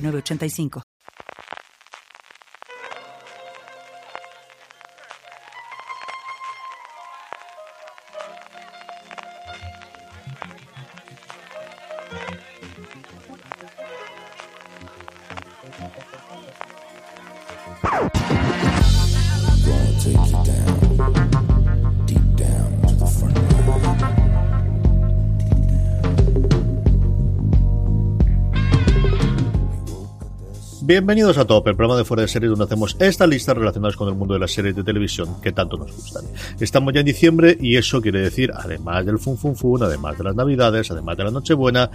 985. Bienvenidos a Top, el programa de fuera de series donde hacemos estas listas relacionadas con el mundo de las series de televisión que tanto nos gustan. Estamos ya en diciembre y eso quiere decir, además del fun fun fun, además de las navidades, además de la nochebuena,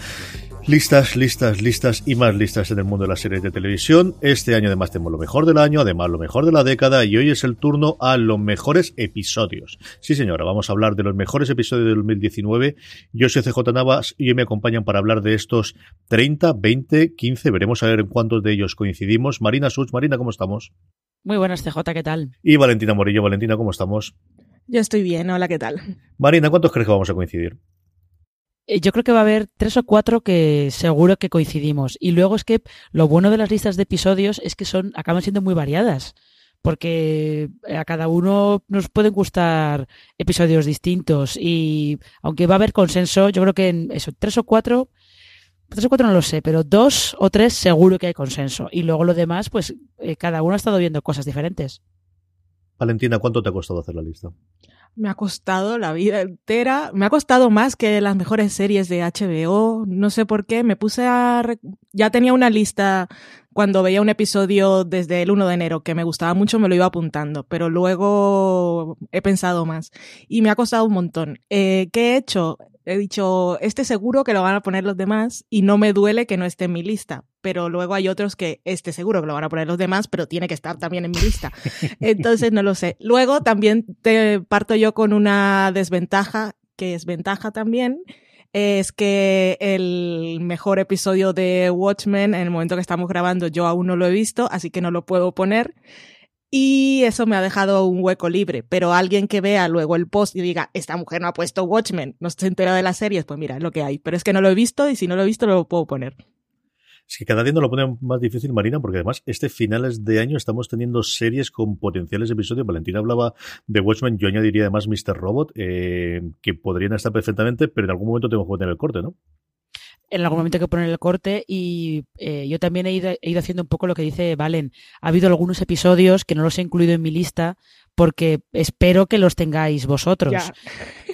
Listas, listas, listas y más listas en el mundo de las series de televisión. Este año además tenemos lo mejor del año, además lo mejor de la década y hoy es el turno a los mejores episodios. Sí señora, vamos a hablar de los mejores episodios del 2019. Yo soy CJ Navas y hoy me acompañan para hablar de estos 30, 20, 15, veremos a ver en cuántos de ellos coincidimos. Marina Such, Marina, ¿cómo estamos? Muy buenas CJ, ¿qué tal? Y Valentina Morillo, Valentina, ¿cómo estamos? Yo estoy bien, hola, ¿qué tal? Marina, ¿cuántos crees que vamos a coincidir? Eh, yo creo que va a haber tres o cuatro que seguro que coincidimos. Y luego es que lo bueno de las listas de episodios es que son, acaban siendo muy variadas. Porque a cada uno nos pueden gustar episodios distintos. Y aunque va a haber consenso, yo creo que en eso, tres o cuatro, tres o cuatro no lo sé, pero dos o tres seguro que hay consenso. Y luego lo demás, pues eh, cada uno ha estado viendo cosas diferentes. Valentina, ¿cuánto te ha costado hacer la lista? Me ha costado la vida entera. Me ha costado más que las mejores series de HBO. No sé por qué. Me puse a... Ya tenía una lista cuando veía un episodio desde el 1 de enero que me gustaba mucho, me lo iba apuntando. Pero luego he pensado más. Y me ha costado un montón. Eh, ¿Qué he hecho? He dicho, este seguro que lo van a poner los demás y no me duele que no esté en mi lista. Pero luego hay otros que este seguro que lo van a poner los demás, pero tiene que estar también en mi lista. Entonces no lo sé. Luego también te parto yo con una desventaja, que es ventaja también, es que el mejor episodio de Watchmen, en el momento que estamos grabando, yo aún no lo he visto, así que no lo puedo poner y eso me ha dejado un hueco libre. Pero alguien que vea luego el post y diga, esta mujer no ha puesto Watchmen, no se entera de las series, pues mira, es lo que hay. Pero es que no lo he visto y si no lo he visto lo puedo poner. Es que cada día nos lo pone más difícil, Marina, porque además este finales de año estamos teniendo series con potenciales episodios. Valentina hablaba de Watchmen, yo añadiría además Mr. Robot, eh, que podrían estar perfectamente, pero en algún momento tengo que poner el corte, ¿no? En algún momento hay que poner el corte y eh, yo también he ido, haciendo un poco lo que dice Valen. Ha habido algunos episodios que no los he incluido en mi lista porque espero que los tengáis vosotros.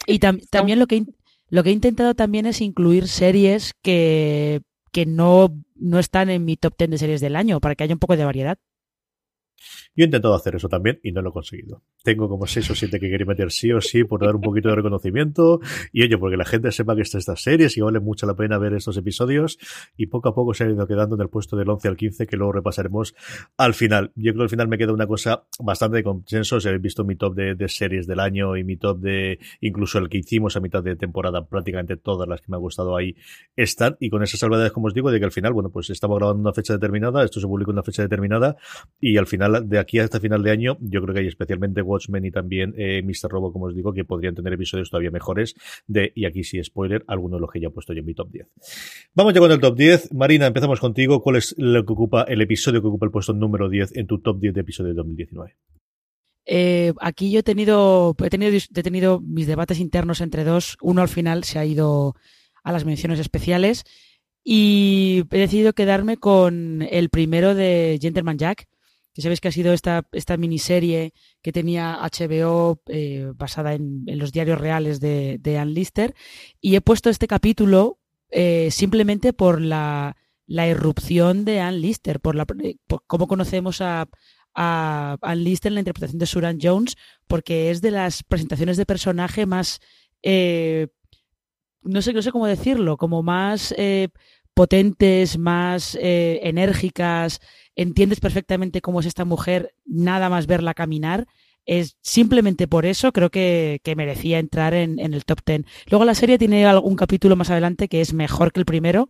Y también lo que, lo que he intentado también es incluir series que, que no, no están en mi top 10 de series del año para que haya un poco de variedad. Yo he intentado hacer eso también y no lo he conseguido. Tengo como seis o siete que quería meter sí o sí por dar un poquito de reconocimiento y oye, porque la gente sepa que está estas series y vale mucho la pena ver estos episodios y poco a poco se ha ido quedando en el puesto del 11 al 15 que luego repasaremos al final. Yo creo que al final me queda una cosa bastante de consenso. Si habéis visto mi top de, series del año y mi top de incluso el que hicimos a mitad de temporada, prácticamente todas las que me han gustado ahí están y con esas salvedades, como os digo, de que al final, bueno, pues estamos grabando una fecha determinada, esto se publica en una fecha determinada y al final de aquí hasta final de año, yo creo que hay especialmente Watchmen y también eh, Mr. Robo, como os digo, que podrían tener episodios todavía mejores de, y aquí sí, spoiler, algunos de los que ya he puesto yo en mi top 10. Vamos ya con el top 10. Marina, empezamos contigo. ¿Cuál es lo que ocupa el episodio que ocupa el puesto número 10 en tu top 10 de episodios de 2019? Eh, aquí yo he tenido, he tenido, he tenido mis debates internos entre dos. Uno al final se ha ido a las menciones especiales y he decidido quedarme con el primero de Gentleman Jack, que sabéis que ha sido esta, esta miniserie que tenía HBO eh, basada en, los diarios reales de, de Ann Lister. Y he puesto este capítulo eh, simplemente por la, la, irrupción de Ann Lister, por, la, eh, cómo conocemos a, a Ann Lister en la interpretación de Suran Jones, porque es de las presentaciones de personaje más. no sé, no sé cómo decirlo, como más potentes, más enérgicas, entiendes perfectamente cómo es esta mujer, nada más verla caminar. Es simplemente por eso creo que, merecía entrar en, el top 10. Luego la serie tiene algún capítulo más adelante que es mejor que el primero,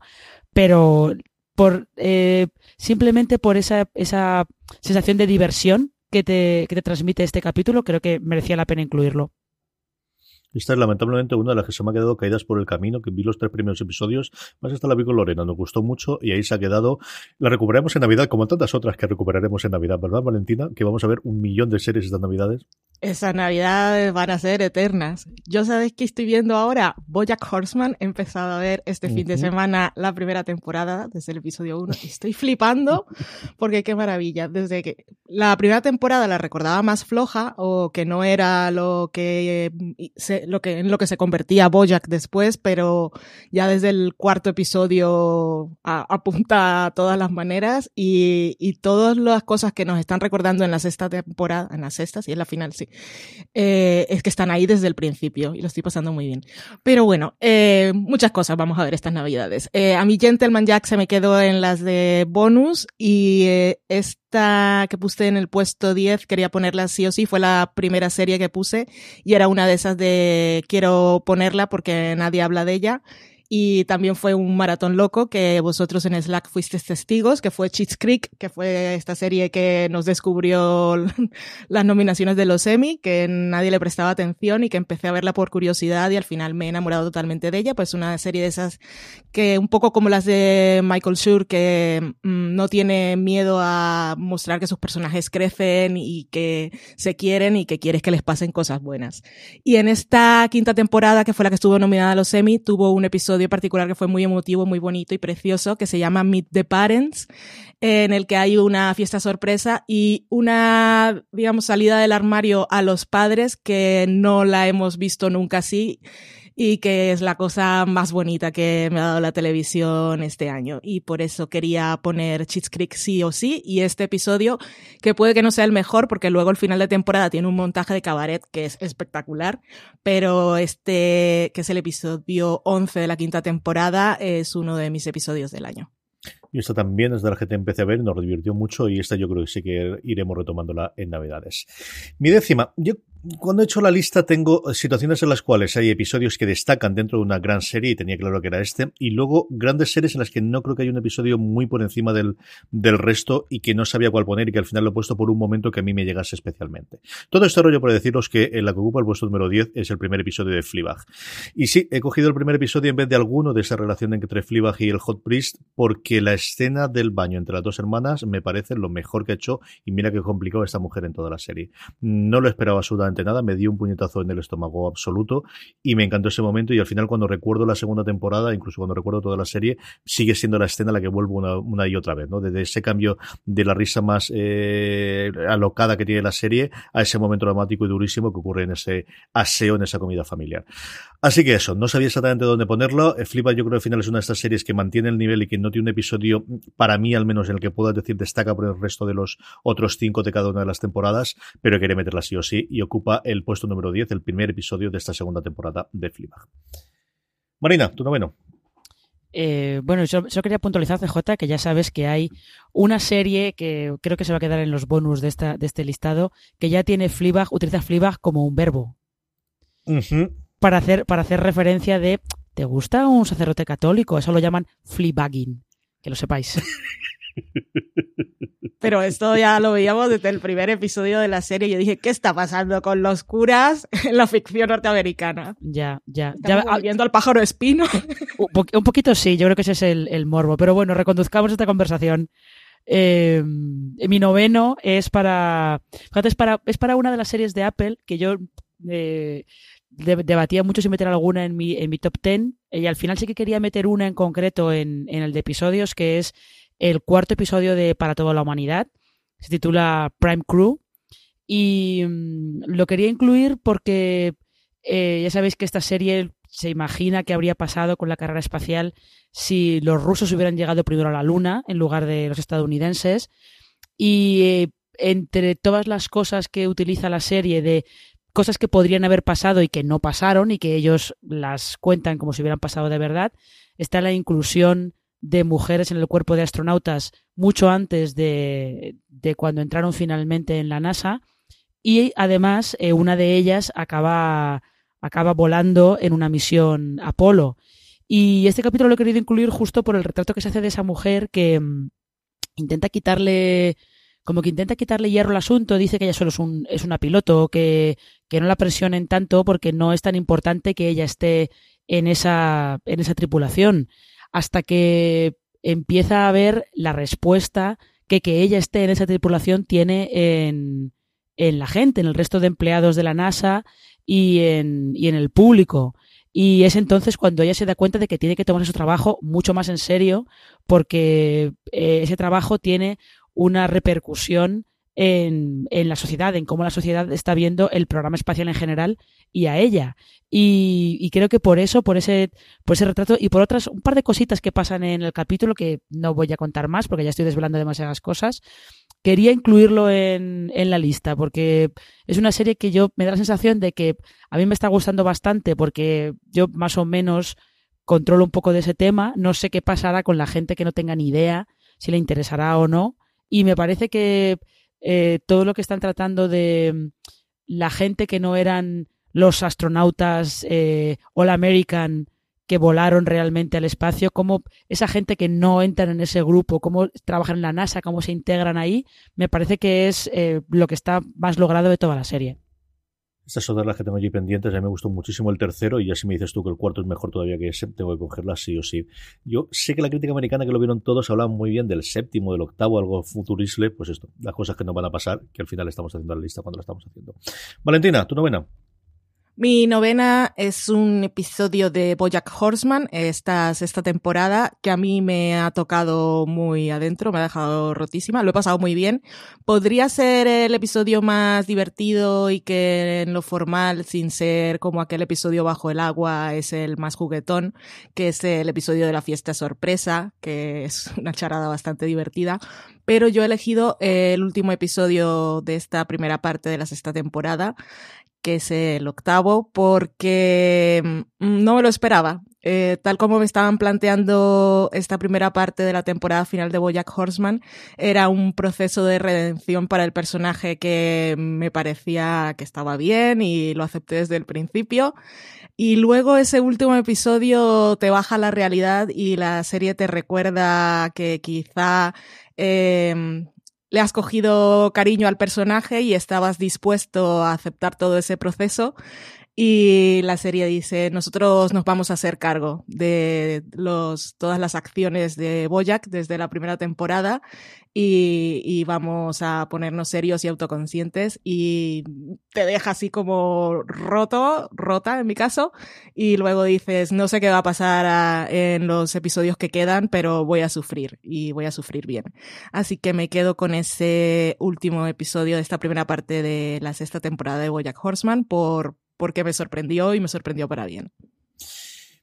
pero por eh, simplemente por esa, esa sensación de diversión que te, que te transmite este capítulo, creo que merecía la pena incluirlo. Esta es lamentablemente una de las que se me ha quedado caídas por el camino, que vi los tres primeros episodios, más esta la vi con Lorena, nos gustó mucho y ahí se ha quedado. La recuperaremos en Navidad, como tantas otras que recuperaremos en Navidad, ¿verdad, Valentina? Que vamos a ver un millón de series estas Navidades. Esas navidades van a ser eternas. Yo sabes que estoy viendo ahora Bojack Horseman. He empezado a ver este fin de semana la primera temporada, desde el episodio 1. Estoy flipando porque qué maravilla. Desde que la primera temporada la recordaba más floja o que no era lo que, se, lo que en lo que se convertía Bojack después, pero ya desde el cuarto episodio apunta a todas las maneras y, y todas las cosas que nos están recordando en la sexta temporada, en la sexta, sí, en la final, sí eh, es que están ahí desde el principio y lo estoy pasando muy bien. Pero bueno, eh, muchas cosas vamos a ver estas navidades. Eh, a mi Gentleman Jack se me quedó en las de bonus y esta que puse en el puesto 10 quería ponerla sí o sí, fue la primera serie que puse y era una de esas de quiero ponerla porque nadie habla de ella y también fue un maratón loco que vosotros en Slack fuisteis testigos, que fue Cheats Creek, que fue esta serie que nos descubrió las nominaciones de los Emmy, que nadie le prestaba atención y que empecé a verla por curiosidad y al final me he enamorado totalmente de ella, pues una serie de esas que un poco como las de Michael Schur, que mm, no tiene miedo a mostrar que sus personajes crecen y que se quieren y que quieres que les pasen cosas buenas. Y en esta quinta temporada, que fue la que estuvo nominada a los Emmy, tuvo un episodio particular que fue muy emotivo, muy bonito y precioso, que se llama Meet the Parents, en el que hay una fiesta sorpresa y una, digamos, salida del armario a los padres que no la hemos visto nunca así y que es la cosa más bonita que me ha dado la televisión este año. Y por eso quería poner Cheats Creek sí o sí. Y este episodio, que puede que no sea el mejor, porque luego el final de temporada tiene un montaje de cabaret que es espectacular, pero este, que es el episodio 11 de la quinta temporada, es uno de mis episodios del año. Y esta también es de la que te empecé a ver, nos divirtió mucho y esta yo creo que sí que iremos retomándola en Navidades. Mi décima, cuando he hecho la lista tengo situaciones en las cuales hay episodios que destacan dentro de una gran serie y tenía claro que era este y luego grandes series en las que no creo que haya un episodio muy por encima del, del resto y que no sabía cuál poner y que al final lo he puesto por un momento que a mí me llegase especialmente. Todo este rollo por deciros que en la que ocupa el puesto número 10 es el primer episodio de Fleabag. Y sí, he cogido el primer episodio en vez de alguno de esa relación entre Fleabag y el Hot Priest porque la escena del baño entre las dos hermanas me parece lo mejor que ha hecho y mira qué complicado esta mujer en toda la serie. No lo esperaba absolutamente nada, me dio un puñetazo en el estómago absoluto y me encantó ese momento y al final cuando recuerdo la segunda temporada, incluso cuando recuerdo toda la serie, sigue siendo la escena la que vuelvo una, y otra vez, ¿no? Desde ese cambio de la risa más eh, alocada que tiene la serie a ese momento dramático y durísimo que ocurre en ese aseo, en esa comida familiar. Así que eso, no sabía exactamente dónde ponerlo. Eh, Flipa yo creo que al final es una de estas series que mantiene el nivel y que no tiene un episodio, para mí al menos, en el que puedas decir destaca por el resto de los otros cinco de cada una de las temporadas, pero quiere meterla sí o sí y ocupa el puesto número 10, el primer episodio de esta segunda temporada de Fleabag. Marina, tu noveno. Eh, bueno, yo, quería puntualizar, CJ, que ya sabes que hay una serie que creo que se va a quedar en los bonus de, esta, de este listado, que ya tiene Fleabag, utiliza Fleabag como un verbo. Para, hacer, para hacer referencia de, ¿te gusta un sacerdote católico? Eso lo llaman Fleabagging, que lo sepáis. Pero esto ya lo veíamos desde el primer episodio de la serie. Yo dije, ¿qué está pasando con los curas en la ficción norteamericana? Ya, ya. ya viendo al pájaro espino. Un, poquito sí, yo creo que ese es el, morbo. Pero bueno, reconduzcamos esta conversación. Eh, mi noveno es para, es para. Es para una de las series de Apple que yo eh, debatía mucho si meter alguna en mi, en mi top ten. Y al final sí que quería meter una en concreto en, en el de episodios, que es el cuarto episodio de Para toda la humanidad. Se titula Prime Crew. Y mm, lo quería incluir porque eh, ya sabéis que esta serie se imagina que habría pasado con la carrera espacial si los rusos hubieran llegado primero a la Luna en lugar de los estadounidenses. Y eh, entre todas las cosas que utiliza la serie de cosas que podrían haber pasado y que no pasaron y que ellos las cuentan como si hubieran pasado de verdad, está la inclusión de mujeres en el cuerpo de astronautas mucho antes de, de cuando entraron finalmente en la NASA y además eh, una de ellas acaba, acaba volando en una misión Apolo. Y este capítulo lo he querido incluir justo por el retrato que se hace de esa mujer que mm, intenta quitarle, como que intenta quitarle hierro al asunto, dice que ella solo es, un, es una piloto, que, no la presionen tanto porque no es tan importante que ella esté en esa, tripulación. Hasta que empieza a ver la respuesta que que ella esté en esa tripulación tiene en, la gente, en el resto de empleados de la NASA y en, y en el público. Y es entonces cuando ella se da cuenta de que tiene que tomar su trabajo mucho más en serio porque eh, ese trabajo tiene una repercusión en, en, la sociedad, en cómo la sociedad está viendo el programa espacial en general y a ella. Y, creo que por eso, por ese, por ese retrato y por otras, un par de cositas que pasan en el capítulo que no voy a contar más porque ya estoy desvelando demasiadas cosas, quería incluirlo en, en, la lista porque es una serie que yo me da la sensación de que a mí me está gustando bastante porque yo más o menos controlo un poco de ese tema. No sé qué pasará con la gente que no tenga ni idea si le interesará o no. Y me parece que eh, todo lo que están tratando de la gente que no eran los astronautas eh, All American que volaron realmente al espacio, cómo esa gente que no entra en ese grupo, cómo trabajan en la NASA, cómo se integran ahí, me parece que es eh, lo que está más logrado de toda la serie. Estas son las que tengo allí pendientes. A mí me gustó muchísimo el tercero y ya si me dices tú que el cuarto es mejor todavía que ese, tengo que cogerla sí o sí. Yo sé que la crítica americana que lo vieron todos hablaba muy bien del séptimo, del octavo, algo futurisle. Pues esto, las cosas que no van a pasar, que al final estamos haciendo la lista cuando la estamos haciendo. Valentina, tu novena. Mi novena es un episodio de Bojack Horseman, esta sexta temporada, que a mí me ha tocado muy adentro, me ha dejado rotísima, lo he pasado muy bien. Podría ser el episodio más divertido y que en lo formal, sin ser como aquel episodio bajo el agua, es el más juguetón, que es el episodio de la fiesta sorpresa, que es una charada bastante divertida. Pero yo he elegido el último episodio de esta primera parte de la sexta temporada, que es el octavo, porque mm, no me lo esperaba. Eh, tal como me estaban planteando esta primera parte de la temporada final de Bojack Horseman, era un proceso de redención para el personaje que me parecía que estaba bien y lo acepté desde el principio. Y luego ese último episodio te baja la realidad y la serie te recuerda que quizá eh, le has cogido cariño al personaje y estabas dispuesto a aceptar todo ese proceso. Y la serie dice, nosotros nos vamos a hacer cargo de los, todas las acciones de Boyack desde la primera temporada y, y, vamos a ponernos serios y autoconscientes y te deja así como roto, rota en mi caso, y luego dices, no sé qué va a pasar a, en los episodios que quedan, pero voy a sufrir y voy a sufrir bien. Así que me quedo con ese último episodio de esta primera parte de la sexta temporada de Boyack Horseman por, porque me sorprendió y me sorprendió para bien.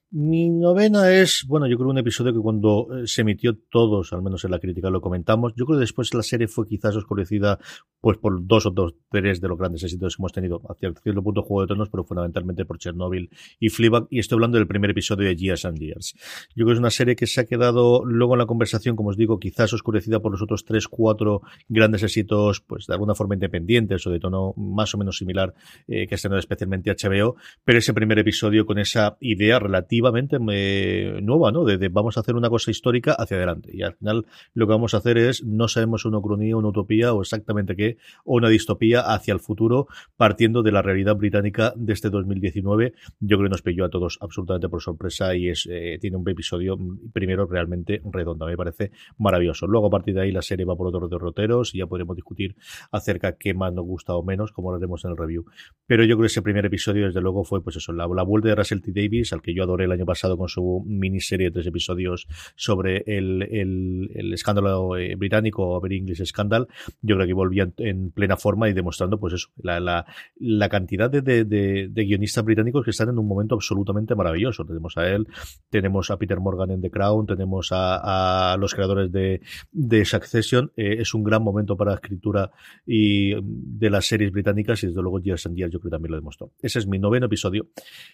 Mi novena es, bueno, yo creo un episodio que cuando eh, se emitió todos, al menos en la crítica lo comentamos, yo creo que después la serie fue quizás oscurecida pues por dos o dos, tres de los grandes éxitos que hemos tenido, hacia cierto punto Juego de Tronos, pero fundamentalmente por Chernobyl y Fleabag, y estoy hablando del primer episodio de Years and Years. Yo creo que es una serie que se ha quedado luego en la conversación, como os digo, quizás oscurecida por los otros tres, cuatro grandes éxitos, pues de alguna forma independientes o de tono más o menos similar eh, que ha tenido especialmente HBO, pero ese primer episodio con esa idea relativa relativamente me, nueva, ¿no? De, vamos a hacer una cosa histórica hacia adelante. Y al final lo que vamos a hacer es, no sabemos una ucronía, una utopía o exactamente qué, o una distopía hacia el futuro, partiendo de la realidad británica de este 2019. Yo creo que nos pilló a todos absolutamente por sorpresa y es, eh, tiene un episodio primero realmente redondo. Me parece maravilloso. Luego a partir de ahí la serie va por otros derroteros y ya podremos discutir acerca qué más nos gusta o menos, como lo haremos en el review. Pero yo creo que ese primer episodio, desde luego, fue pues eso, la, la vuelta de Russell T. Davis, al que yo adoré el año pasado con su miniserie de tres episodios sobre el, el, escándalo eh, británico, Over English Scandal. Yo creo que volvía en plena forma y demostrando, pues eso, la, la, la cantidad de, de, guionistas británicos que están en un momento absolutamente maravilloso. Tenemos a él, tenemos a Peter Morgan en The Crown, tenemos a, los creadores de, Succession. Eh, es un gran momento para la escritura y de las series británicas y desde luego Years and Years yo creo que también lo demostró. Ese es mi noveno episodio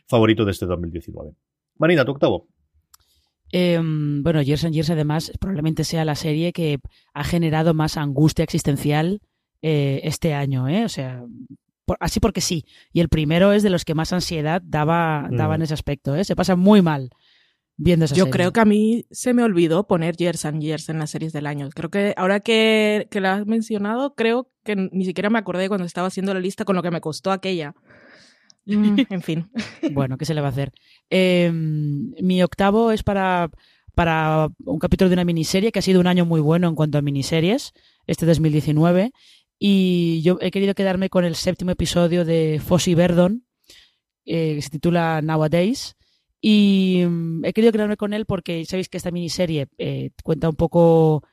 favorito de este 2019. Marina, tu octavo. Em, bueno, Years and Years además probablemente sea la serie que ha generado más angustia existencial eh, este año, ¿eh? O sea, así porque sí. Y el primero es de los que más ansiedad daba, daba en mm. ese aspecto, ¿eh? Se pasa muy mal viendo esa Yo creo que a mí se me olvidó poner Years and Years en las series del año. Creo que ahora que, que la has mencionado, creo que ni siquiera me acordé cuando estaba haciendo la lista con lo que me costó aquella. Mm, en fin. bueno, ¿qué se le va a hacer? Em, mi octavo es para, para un capítulo de una miniserie que ha sido un año muy bueno en cuanto a miniseries, este 2019. Y yo he querido quedarme con el séptimo episodio de Fossi Verdon, eh, que se titula Nowadays. Y mm, he querido quedarme con él porque sabéis que esta miniserie eh, cuenta un poco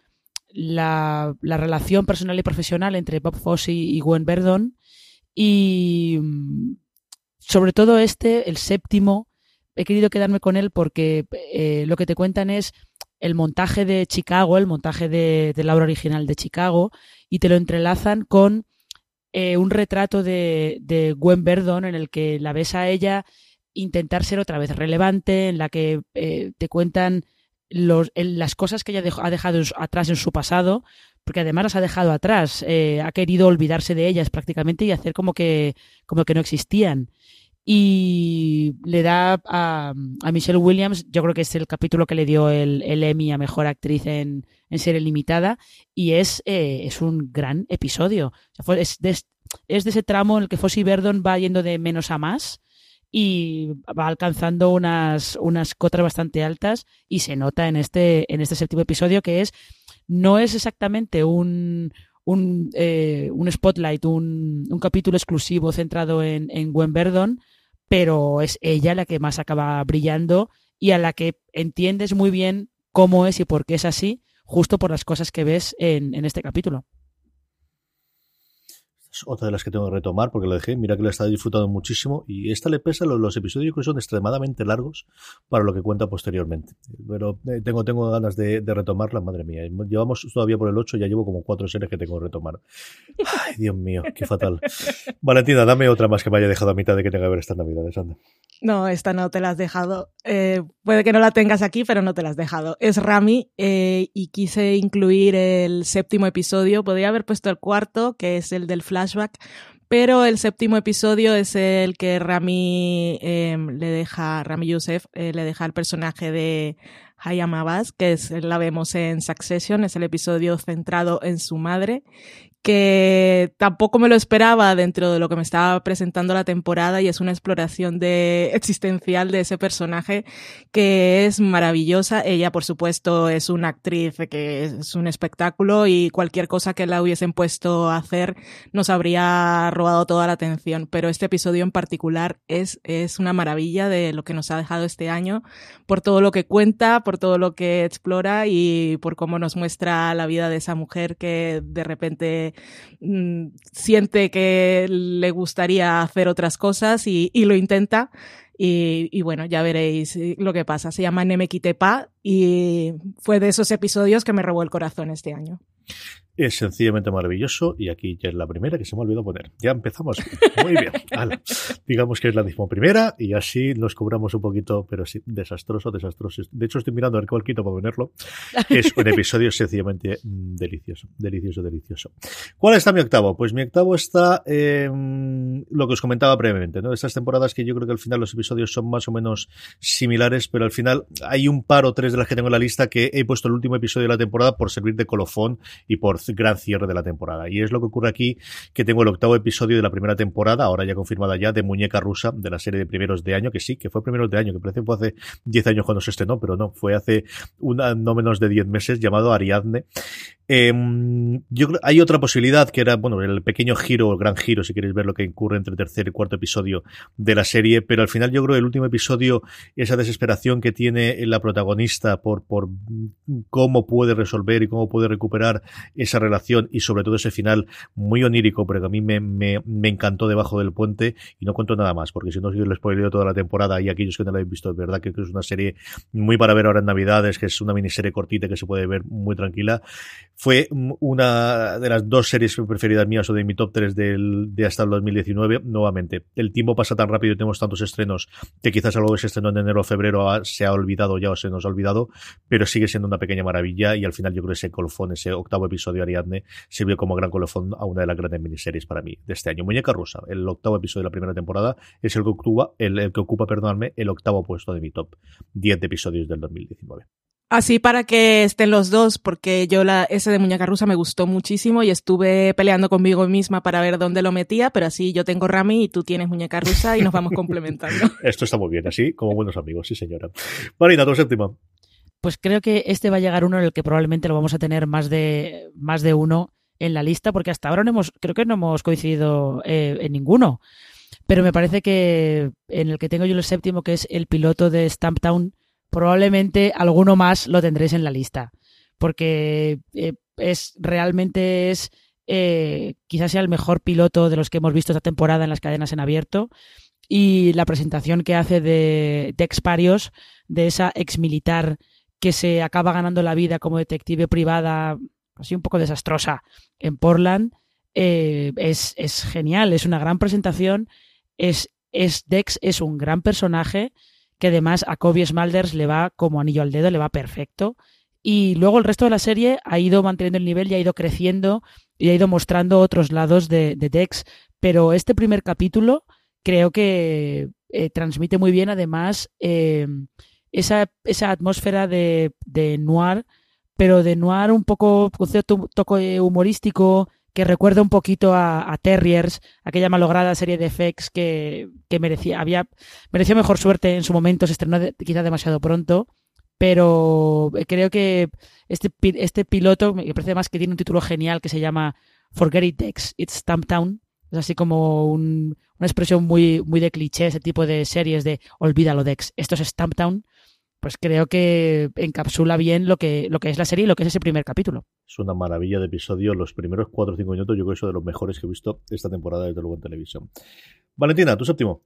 la, relación personal y profesional entre Bob Fosse y Gwen Verdon. Y mm, sobre todo este, el séptimo, he querido quedarme con él porque eh, lo que te cuentan es el montaje de Chicago, el montaje de, la obra original de Chicago, y te lo entrelazan con eh, un retrato de, de, Gwen Verdon en el que la ves a ella intentar ser otra vez relevante, en la que eh, te cuentan las cosas que ella ha dejado atrás en su pasado, porque además las ha dejado atrás, ha querido olvidarse de ellas prácticamente y hacer como que, como que no existían y le da a, Michelle Williams, yo creo que es el capítulo que le dio el, Emmy a Mejor Actriz en, Serie Limitada, y es, eh, es un gran episodio. es, de, ese tramo en el que Fossey Verdon va yendo de menos a más y va alcanzando unas, unas cotas bastante altas y se nota en este, en este séptimo episodio que es no es exactamente un, un, eh, un spotlight, un, un, capítulo exclusivo centrado en, en Gwen Verdon, pero es ella la que más acaba brillando y a la que entiendes muy bien cómo es y por qué es así, justo por las cosas que ves en, en este capítulo otra de las que tengo que retomar porque lo dejé. Mira que lo he estado disfrutando muchísimo y esta le pesa los, los episodios que son extremadamente largos para lo que cuenta posteriormente. Pero eh, tengo, tengo ganas de, retomarla, madre mía. Llevamos todavía por el 8, ya llevo como cuatro series que tengo que retomar. Ay, Dios mío, qué fatal. Valentina, dame otra más que me haya dejado a mitad de que tenga que ver estas navidades, anda. No, esta no te la has dejado. Eh, puede que no la tengas aquí, pero no te la has dejado. Es Rami eh, y quise incluir el séptimo episodio. Podría haber puesto el cuarto, que es el del flashback, pero el séptimo episodio es el que Rami em, le deja, Rami Youssef eh, le deja al personaje de Hayam Abbas, que es, la vemos en Succession, es el episodio centrado en su madre que tampoco me lo esperaba dentro de lo que me estaba presentando la temporada y es una exploración de existencial de ese personaje que es maravillosa. Ella, por supuesto, es una actriz que es un espectáculo y cualquier cosa que la hubiesen puesto a hacer nos habría robado toda la atención. Pero este episodio en particular es, es una maravilla de lo que nos ha dejado este año por todo lo que cuenta, por todo lo que explora y por cómo nos muestra la vida de esa mujer que de repente Mm, siente que le gustaría hacer otras cosas y, lo intenta. Y, bueno, ya veréis lo que pasa. Se llama Nemekitepa y fue de esos episodios que me robó el corazón este año. Es sencillamente maravilloso y aquí ya es la primera que se me olvidó poner. Ya empezamos. Muy bien. Digamos que es la misma primera y así nos cobramos un poquito, pero sí, desastroso, desastroso. De hecho, estoy mirando a ver cuál quito para ponerlo. Es un episodio sencillamente delicioso, delicioso, delicioso. ¿Cuál está mi octavo? Pues mi octavo está en lo que os comentaba previamente, ¿no? Estas temporadas que yo creo que al final los episodios son más o menos similares, pero al final hay un par o tres de las que tengo en la lista que he puesto el último episodio de la temporada por servir de colofón y por gran cierre de la temporada. Y es lo que ocurre aquí, que tengo el octavo episodio de la primera temporada, ahora ya confirmada ya, de Muñeca Rusa, de la serie de primeros de año, que sí, que fue primeros de año, que parece que fue hace 10 años cuando se estrenó, pero no, fue hace una, no menos de 10 meses, llamado Ariadne, Em, yo hay otra posibilidad que era, bueno, el pequeño giro, el gran giro, si queréis ver lo que ocurre entre tercer y cuarto episodio de la serie, pero al final yo creo que el último episodio, esa desesperación que tiene la protagonista por, por cómo puede resolver y cómo puede recuperar esa relación y sobre todo ese final muy onírico, pero que a mí me, me, encantó debajo del puente y no cuento nada más, porque si no, si les spoileo toda la temporada y aquellos que no la habéis visto, es verdad que es una serie muy para ver ahora en Navidades, que es una miniserie cortita que se puede ver muy tranquila Fue una de las dos series preferidas mías o de mi top 3 del, de hasta el 2019. Nuevamente, el tiempo pasa tan rápido y tenemos tantos estrenos que quizás algo que se estrenó en enero o febrero se ha olvidado ya o se nos ha olvidado, pero sigue siendo una pequeña maravilla y al final yo creo que ese colofón, ese octavo episodio de Ariadne, sirvió como gran colofón a una de las grandes miniseries para mí de este año. Muñeca Rusa, el octavo episodio de la primera temporada, es el que ocupa, el, el que ocupa, perdonadme, el octavo puesto de mi top 10 de episodios del 2019. Así para que estén los dos, porque yo la, ese de Muñeca Rusa me gustó muchísimo y estuve peleando conmigo misma para ver dónde lo metía, pero así yo tengo Rami y tú tienes Muñeca Rusa y nos vamos complementando. Esto está muy bien, así como buenos amigos, sí señora. Marina, tu séptima. Pues creo que este va a llegar uno en el que probablemente lo vamos a tener más de, más de uno en la lista, porque hasta ahora no hemos, creo que no hemos coincidido eh, en ninguno. Pero me parece que en el que tengo yo el séptimo, que es el piloto de Stamptown, probablemente alguno más lo tendréis en la lista. Porque eh, es realmente es eh, quizás sea el mejor piloto de los que hemos visto esta temporada en las cadenas en abierto. Y la presentación que hace de Dex Parios, de esa ex militar que se acaba ganando la vida como detective privada, así un poco desastrosa, en Portland, eh, es, es, genial. Es una gran presentación. Es, es Dex es un gran personaje que además a Kobe Smulders le va como anillo al dedo, le va perfecto. Y luego el resto de la serie ha ido manteniendo el nivel y ha ido creciendo y ha ido mostrando otros lados de, de Dex. Pero este primer capítulo creo que eh, transmite muy bien además eh, esa, esa atmósfera de, de, noir, pero de noir un poco con cierto toque humorístico, que recuerda un poquito a, Terriers, aquella malograda serie de FX que, que merecía, había, merecía mejor suerte en su momento, se estrenó quizá demasiado pronto, pero creo que este, este piloto me parece más que tiene un título genial que se llama Forget It Dex, It's Stamptown. Es así como un, una expresión muy, muy de cliché, ese tipo de series de olvídalo Dex, esto es Stamptown pues creo que encapsula bien lo que, lo que es la serie y lo que es ese primer capítulo. Es una maravilla de episodio. Los primeros 4 o 5 minutos, yo creo que es de los mejores que he visto esta temporada desde luego en televisión. Valentina, tu séptimo.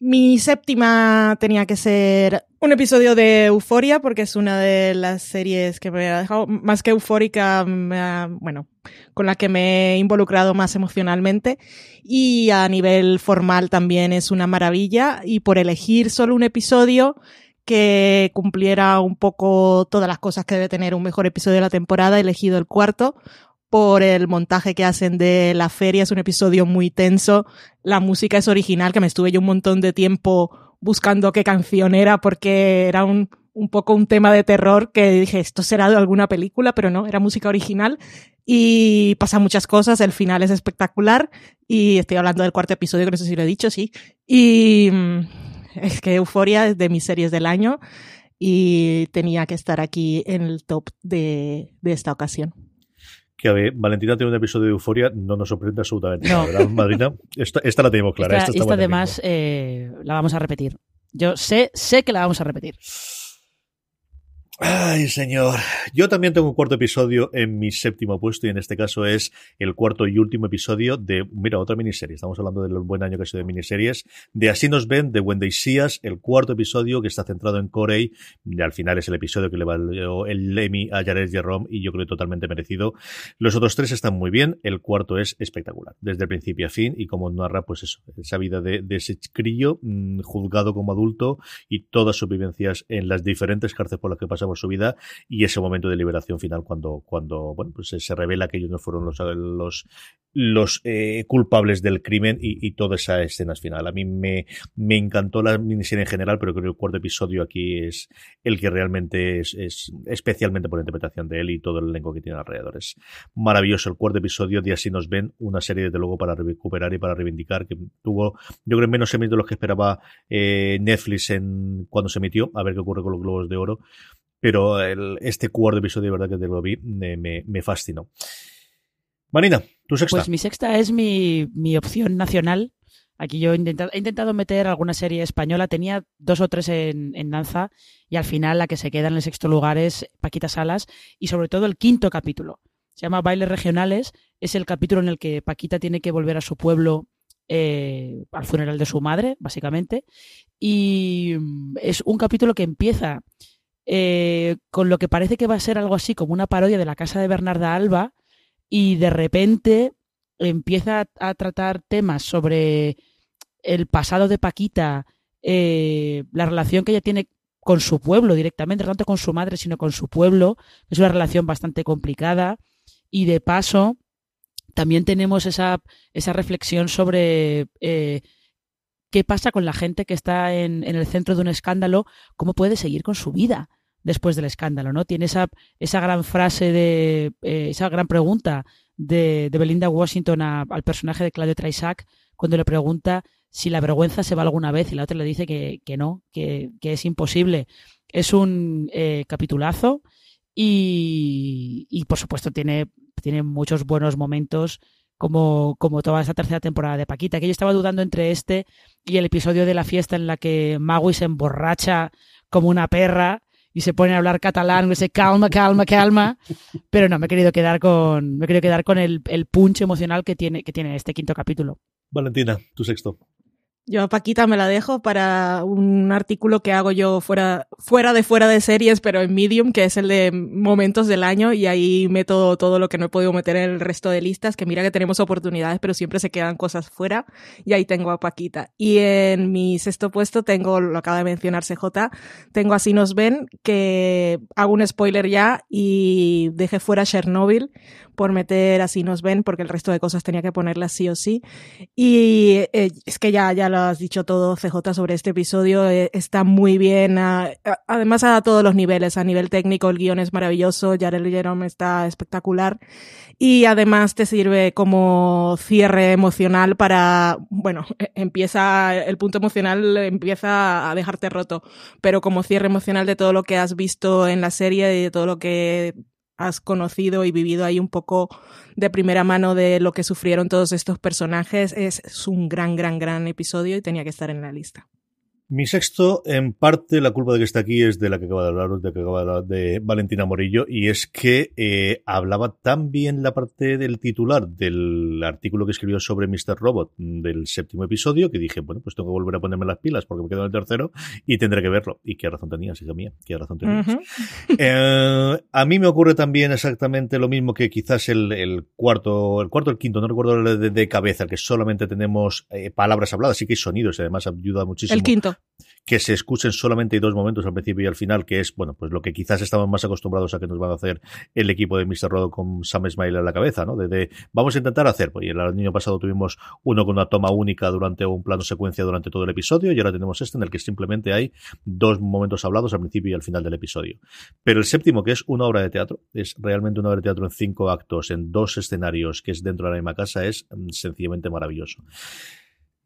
Mi séptima tenía que ser un episodio de Euforia, porque es una de las series que me ha dejado, más que eufórica, ha, bueno, con la que me he involucrado más emocionalmente. Y a nivel formal también es una maravilla. Y por elegir solo un episodio, que cumpliera un poco todas las cosas que debe tener un mejor episodio de la temporada, he elegido el cuarto por el montaje que hacen de la feria, es un episodio muy tenso, la música es original, que me estuve yo un montón de tiempo buscando qué canción era porque era un, un poco un tema de terror que dije, esto será de alguna película, pero no, era música original. Y pasa muchas cosas, el final es espectacular y estoy hablando del cuarto episodio, que no sé si lo he dicho, sí. Y es que Euforia es de mis series del año y tenía que estar aquí en el top de, de esta ocasión. Que a ver, Valentina tiene un episodio de Euforia, no nos sorprende absolutamente no. ¿verdad, Madrina? Esta, esta, la tenemos clara. Esta, esta, esta además eh, la vamos a repetir. Yo sé, sé que la vamos a repetir. Ay, señor. Yo también tengo un cuarto episodio en mi séptimo puesto y en este caso es el cuarto y último episodio de, mira, otra miniserie. Estamos hablando del buen año que ha sido de miniseries. De Así nos ven, de See Us, el cuarto episodio que está centrado en Corey. Y al final es el episodio que le valió el Emmy a Jared Jerome y yo creo totalmente merecido. Los otros tres están muy bien. El cuarto es espectacular. Desde principio a fin y como narra, pues eso, esa vida de, de ese crillo mmm, juzgado como adulto y todas sus vivencias en las diferentes cárceles por las que pasa por su vida y ese momento de liberación final cuando, cuando bueno, pues se revela que ellos no fueron los, los, eh, culpables del crimen y, toda esa escena final. A mí me, me encantó la miniserie en general, pero creo que el cuarto episodio aquí es el que realmente es, es especialmente por la interpretación de él y todo el elenco que tiene alrededor. Es maravilloso el cuarto episodio de Así nos ven, una serie desde luego para recuperar y para reivindicar que tuvo, yo creo, menos de los que esperaba eh, Netflix en cuando se emitió, a ver qué ocurre con los Globos de Oro pero el, este cuarto episodio de verdad que te lo vi me, fascinó. Marina, tu sexta. Pues mi sexta es mi, mi opción nacional. Aquí yo he intentado, he intentado, meter alguna serie española, tenía dos o tres en, en, danza y al final la que se queda en el sexto lugar es Paquita Salas y sobre todo el quinto capítulo. Se llama Bailes Regionales, es el capítulo en el que Paquita tiene que volver a su pueblo eh, al funeral de su madre, básicamente, y es un capítulo que empieza eh, con lo que parece que va a ser algo así como una parodia de la casa de Bernarda Alba y de repente empieza a, tratar temas sobre el pasado de Paquita, eh, la relación que ella tiene con su pueblo directamente, no tanto con su madre, sino con su pueblo. Es una relación bastante complicada. Y de paso, también tenemos esa, esa reflexión sobre eh, qué pasa con la gente que está en, el centro de un escándalo, cómo puede seguir con su vida después del escándalo, ¿no? Tiene esa, esa gran frase de, eh, esa gran pregunta de, Belinda Washington al personaje de Claudio Traisac cuando le pregunta si la vergüenza se va alguna vez y la otra le dice que, no, que, es imposible. Es un eh, capitulazo y, y, por supuesto tiene, tiene muchos buenos momentos como, como toda esa tercera temporada de Paquita, que yo estaba dudando entre este y el episodio de la fiesta en la que Magui se emborracha como una perra y se pone a hablar catalán, dice calma, calma, calma, pero no, me he querido quedar con, me he querido quedar con el, el punch emocional que tiene, que tiene este quinto capítulo. Valentina, tu sexto. Yo a Paquita me la dejo para un artículo que hago yo fuera, fuera de fuera de series, pero en Medium, que es el de momentos del año, y ahí meto todo lo que no he podido meter en el resto de listas, que mira que tenemos oportunidades, pero siempre se quedan cosas fuera, y ahí tengo a Paquita. Y en mi sexto puesto tengo, lo acaba de mencionar CJ, tengo Así nos ven, que hago un spoiler ya y dejé fuera Chernobyl, por meter así nos ven, porque el resto de cosas tenía que ponerlas sí o sí. Y eh, es que ya, ya lo has dicho todo, CJ, sobre este episodio. Eh, está muy bien, además a todos los niveles. A nivel técnico, el guion es maravilloso, Jared Jerome está espectacular. Y además te sirve como cierre emocional para, bueno, empieza, el punto emocional empieza a dejarte roto, pero como cierre emocional de todo lo que has visto en la serie y de todo lo que has conocido y vivido ahí un poco de primera mano de lo que sufrieron todos estos personajes. Es, un gran, gran, gran episodio y tenía que estar en la lista. Mi sexto, en parte, la culpa de que está aquí es de la que acaba de hablar, de que acaba de hablar de Valentina Morillo, y es que eh, hablaba tan bien la parte del titular del artículo que escribió sobre Mr. Robot del séptimo episodio, que dije, bueno, pues tengo que volver a ponerme las pilas porque me quedo en el tercero y tendré que verlo. Y qué razón tenías, hija mía, qué razón tenías. eh, a mí me ocurre también exactamente lo mismo que quizás el, el cuarto, el cuarto, el quinto, no recuerdo de, de cabeza, que solamente tenemos eh, palabras habladas, sí que hay sonidos, y además ayuda muchísimo. El quinto que se escuchen solamente dos momentos al principio y al final, que es, bueno, pues lo que quizás estamos más acostumbrados a que nos van a hacer el equipo de Mr. Rodo con Sam Smile en la cabeza, ¿no? Vamos a intentar hacer, pues el año pasado tuvimos uno con una toma única durante un plano secuencia durante todo el episodio y ahora tenemos este en el que simplemente hay dos momentos hablados al principio y al final del episodio. Pero el séptimo, que es una obra de teatro, es realmente una obra de teatro en cinco actos, en dos escenarios, que es dentro de la misma casa, es mm, sencillamente maravilloso.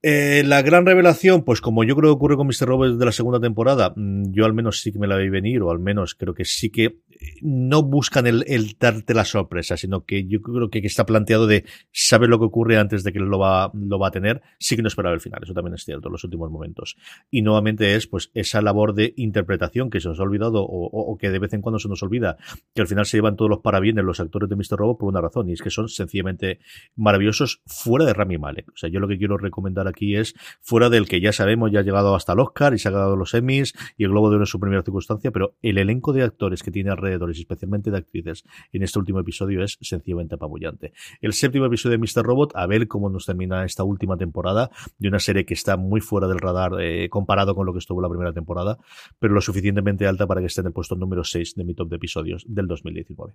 Eh, la gran revelación, pues como yo creo que ocurre con Mr. Robot de la segunda temporada, mm, yo al menos sí que me la vi venir, o al menos creo que sí que no buscan el, darte la sorpresa, sino que yo creo que está planteado de saber lo que ocurre antes de que lo va, lo va a tener, sí que no esperaba el final, eso también es cierto, en los últimos momentos. Y nuevamente es pues esa labor de interpretación que se nos ha olvidado o, o, que de vez en cuando se nos olvida, que al final se llevan todos los parabienes los actores de Mr. Robot por una razón, y es que son sencillamente maravillosos fuera de Rami Malek. O sea, yo lo que quiero recomendar aquí es fuera del que ya sabemos, ya ha llegado hasta el Oscar y se ha ganado los Emmys y el Globo de Oro en su primera circunstancia, pero el elenco de actores que tiene alrededor y especialmente de actrices en este último episodio es sencillamente apabullante. El séptimo episodio de Mr. Robot, a ver cómo nos termina esta última temporada de una serie que está muy fuera del radar eh, comparado con lo que estuvo la primera temporada, pero lo suficientemente alta para que esté en el puesto número 6 de mi top de episodios del 2019.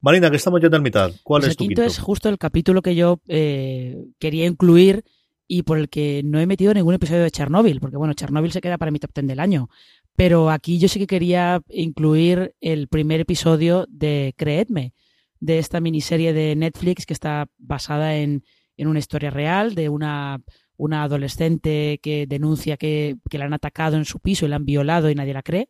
Marina, que estamos ya en la mitad. ¿Cuál pues es tu quinto? es justo el capítulo que yo eh, quería incluir y por el que no he metido ningún episodio de Chernobyl, porque bueno, Chernobyl se queda para mi top 10 del año. Pero aquí yo sí que quería incluir el primer episodio de Creedme, de esta miniserie de Netflix que está basada en, en una historia real de una, una adolescente que denuncia que, que, la han atacado en su piso y la han violado y nadie la cree.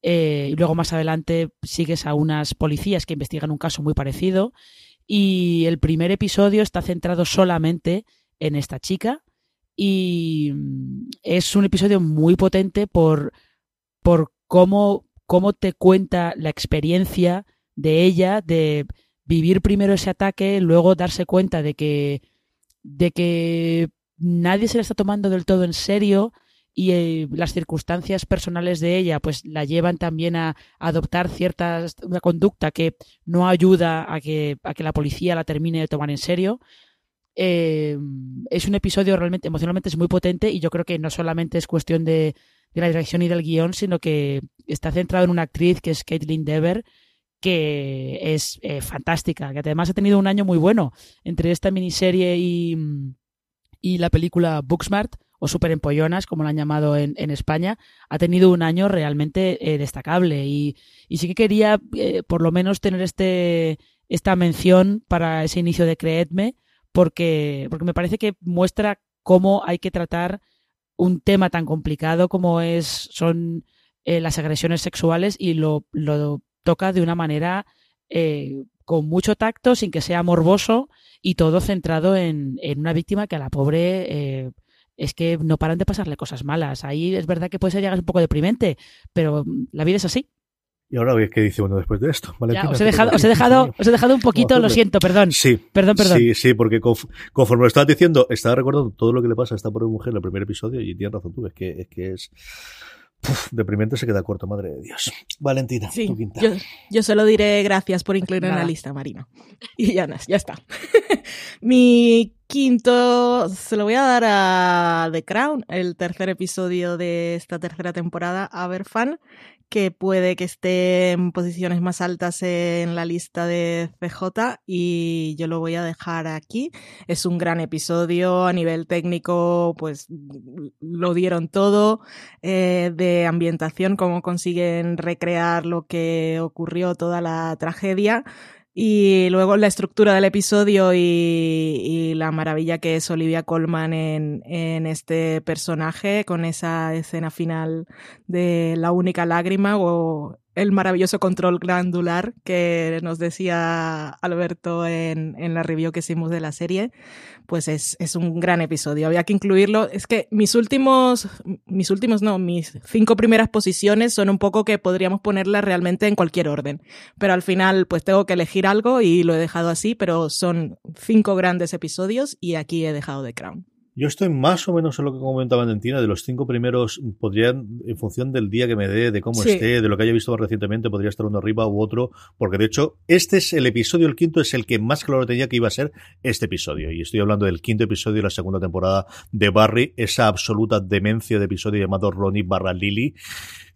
Eh, y luego más adelante sigues a unas policías que investigan un caso muy parecido. Y el primer episodio está centrado solamente en esta chica. Y mm, es un episodio muy potente por por cómo, cómo te cuenta la experiencia de ella de vivir primero ese ataque, luego darse cuenta de que, de que nadie se la está tomando del todo en serio y eh, las circunstancias personales de ella pues la llevan también a, adoptar ciertas una conducta que no ayuda a que, a que la policía la termine de tomar en serio. Eh, es un episodio realmente emocionalmente es muy potente y yo creo que no solamente es cuestión de, de la dirección y del guion, sino que está centrado en una actriz que es Caitlin Dever, que es eh, fantástica, que además ha tenido un año muy bueno entre esta miniserie y, y la película Booksmart o Super Empollonas, como la han llamado en, en España, ha tenido un año realmente eh, destacable. Y, y, sí que quería por lo menos tener este esta mención para ese inicio de Creedme porque, porque me parece que muestra cómo hay que tratar un tema tan complicado como es son eh, las agresiones sexuales y lo, lo toca de una manera eh, con mucho tacto, sin que sea morboso y todo centrado en, en una víctima que a la pobre eh, es que no paran de pasarle cosas malas. Ahí es verdad que puede ser llegar un poco deprimente, pero la vida es así. Y ahora qué dice uno después de esto. Ya, os, he dejado, os, he dejado, os he dejado un poquito, lo siento, perdón. Sí. Perdón, perdón. Sí, sí, porque conforme lo estabas diciendo, estaba recordando todo lo que le pasa a esta pobre mujer en el primer episodio y tienes razón tú, es que es, que es Uf, deprimente se queda corto, madre de Dios. Valentina, sí, tu quinta. Yo, yo, solo diré gracias por incluir en la lista, Marino. Y ya, ya está. Mi quinto se lo voy a dar a The Crown, el tercer episodio de esta tercera temporada, A ver fan, que puede que esté en posiciones más altas en la lista de CJ y yo lo voy a dejar aquí. Es un gran episodio a nivel técnico, pues lo dieron todo, eh, de ambientación, cómo consiguen recrear lo que ocurrió, toda la tragedia. Y luego la estructura del episodio y, la maravilla que es Olivia Colman en, en este personaje, con esa escena final de la única lágrima o el maravilloso control glandular que nos decía Alberto en, en, la review que hicimos de la serie, pues es, es, un gran episodio. Había que incluirlo. Es que mis últimos, mis últimos no, mis cinco primeras posiciones son un poco que podríamos ponerlas realmente en cualquier orden. Pero al final, pues tengo que elegir algo y lo he dejado así, pero son cinco grandes episodios y aquí he dejado The Crown. Yo estoy más o menos en lo que comentaba Valentina, de los cinco primeros, podrían, en función del día que me dé, de cómo sí. esté, de lo que haya visto más recientemente, podría estar uno arriba u otro, porque de hecho, este es el episodio, el quinto es el que más claro tenía que iba a ser este episodio. Y estoy hablando del quinto episodio de la segunda temporada de Barry, esa absoluta demencia de episodio llamado Ronnie barra Lily.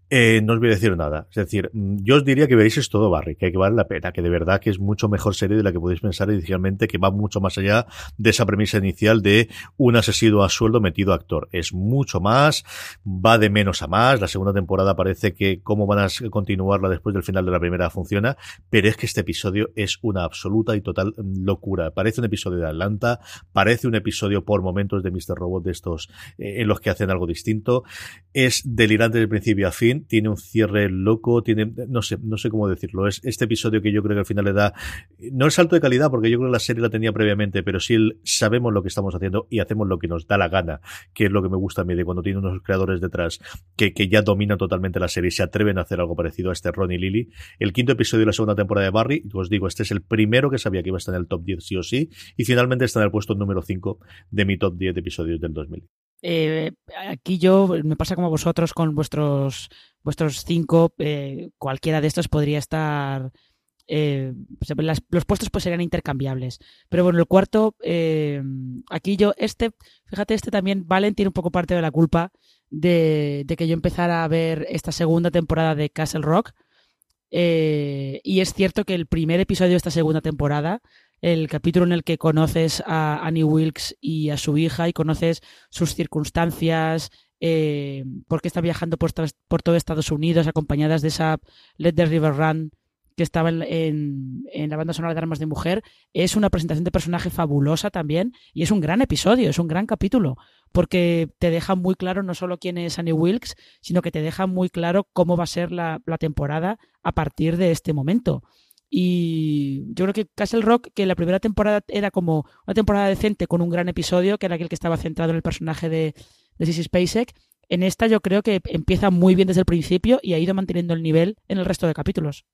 Eh, no os voy a decir nada. Es decir, yo os diría que veáis es todo Barry, que, vale la pena, que de verdad que es mucho mejor serie de la que podéis pensar inicialmente, que va mucho más allá de esa premisa inicial de un asesino a sueldo metido actor. Es mucho más, va de menos a más. La segunda temporada parece que cómo van a continuarla después del final de la primera funciona, pero es que este episodio es una absoluta y total locura. Parece un episodio de Atlanta, parece un episodio por momentos de Mr. Robot de estos eh, en los que hacen algo distinto. Es delirante de principio a fin tiene un cierre loco, tiene, no sé, no sé cómo decirlo, es este episodio que yo creo que al final le da, no es salto de calidad, porque yo creo que la serie la tenía previamente, pero sí sabemos lo que estamos haciendo y hacemos lo que nos da la gana, que es lo que me gusta a mí de cuando tiene unos creadores detrás que, que ya dominan totalmente la serie y se atreven a hacer algo parecido a este Ron y Lily. El quinto episodio de la segunda temporada de Barry, os digo, este es el primero que sabía que iba a estar en el top 10 sí o sí, y finalmente está en el puesto número 5 de mi top 10 de episodios del 2000. Eh, aquí yo me pasa como vosotros con vuestros vuestros cinco, eh, cualquiera de estos podría estar. Eh, los puestos pues serían intercambiables. Pero bueno, el cuarto, eh, aquí yo, este, fíjate, este también, Valen tiene un poco parte de la culpa de, de que yo empezara a ver esta segunda temporada de Castle Rock. Eh, y es cierto que el primer episodio de esta segunda temporada, el capítulo en el que conoces a Annie Wilkes y a su hija y conoces sus circunstancias, eh, porque está viajando por, por, todo Estados Unidos acompañadas de esa Let the River Run que estaba en, en, la banda sonora de Armas de Mujer, es una presentación de personaje fabulosa también y es un gran episodio, es un gran capítulo, porque te deja muy claro no solo quién es Annie Wilkes, sino que te deja muy claro cómo va a ser la temporada a partir de este momento. Y yo creo que Castle Rock, que la primera temporada era como una temporada decente con un gran episodio, que era aquel que estaba centrado en el personaje de, de Sissy Spacek, en esta yo creo que empieza muy bien desde el principio y ha ido manteniendo el nivel en el resto de capítulos.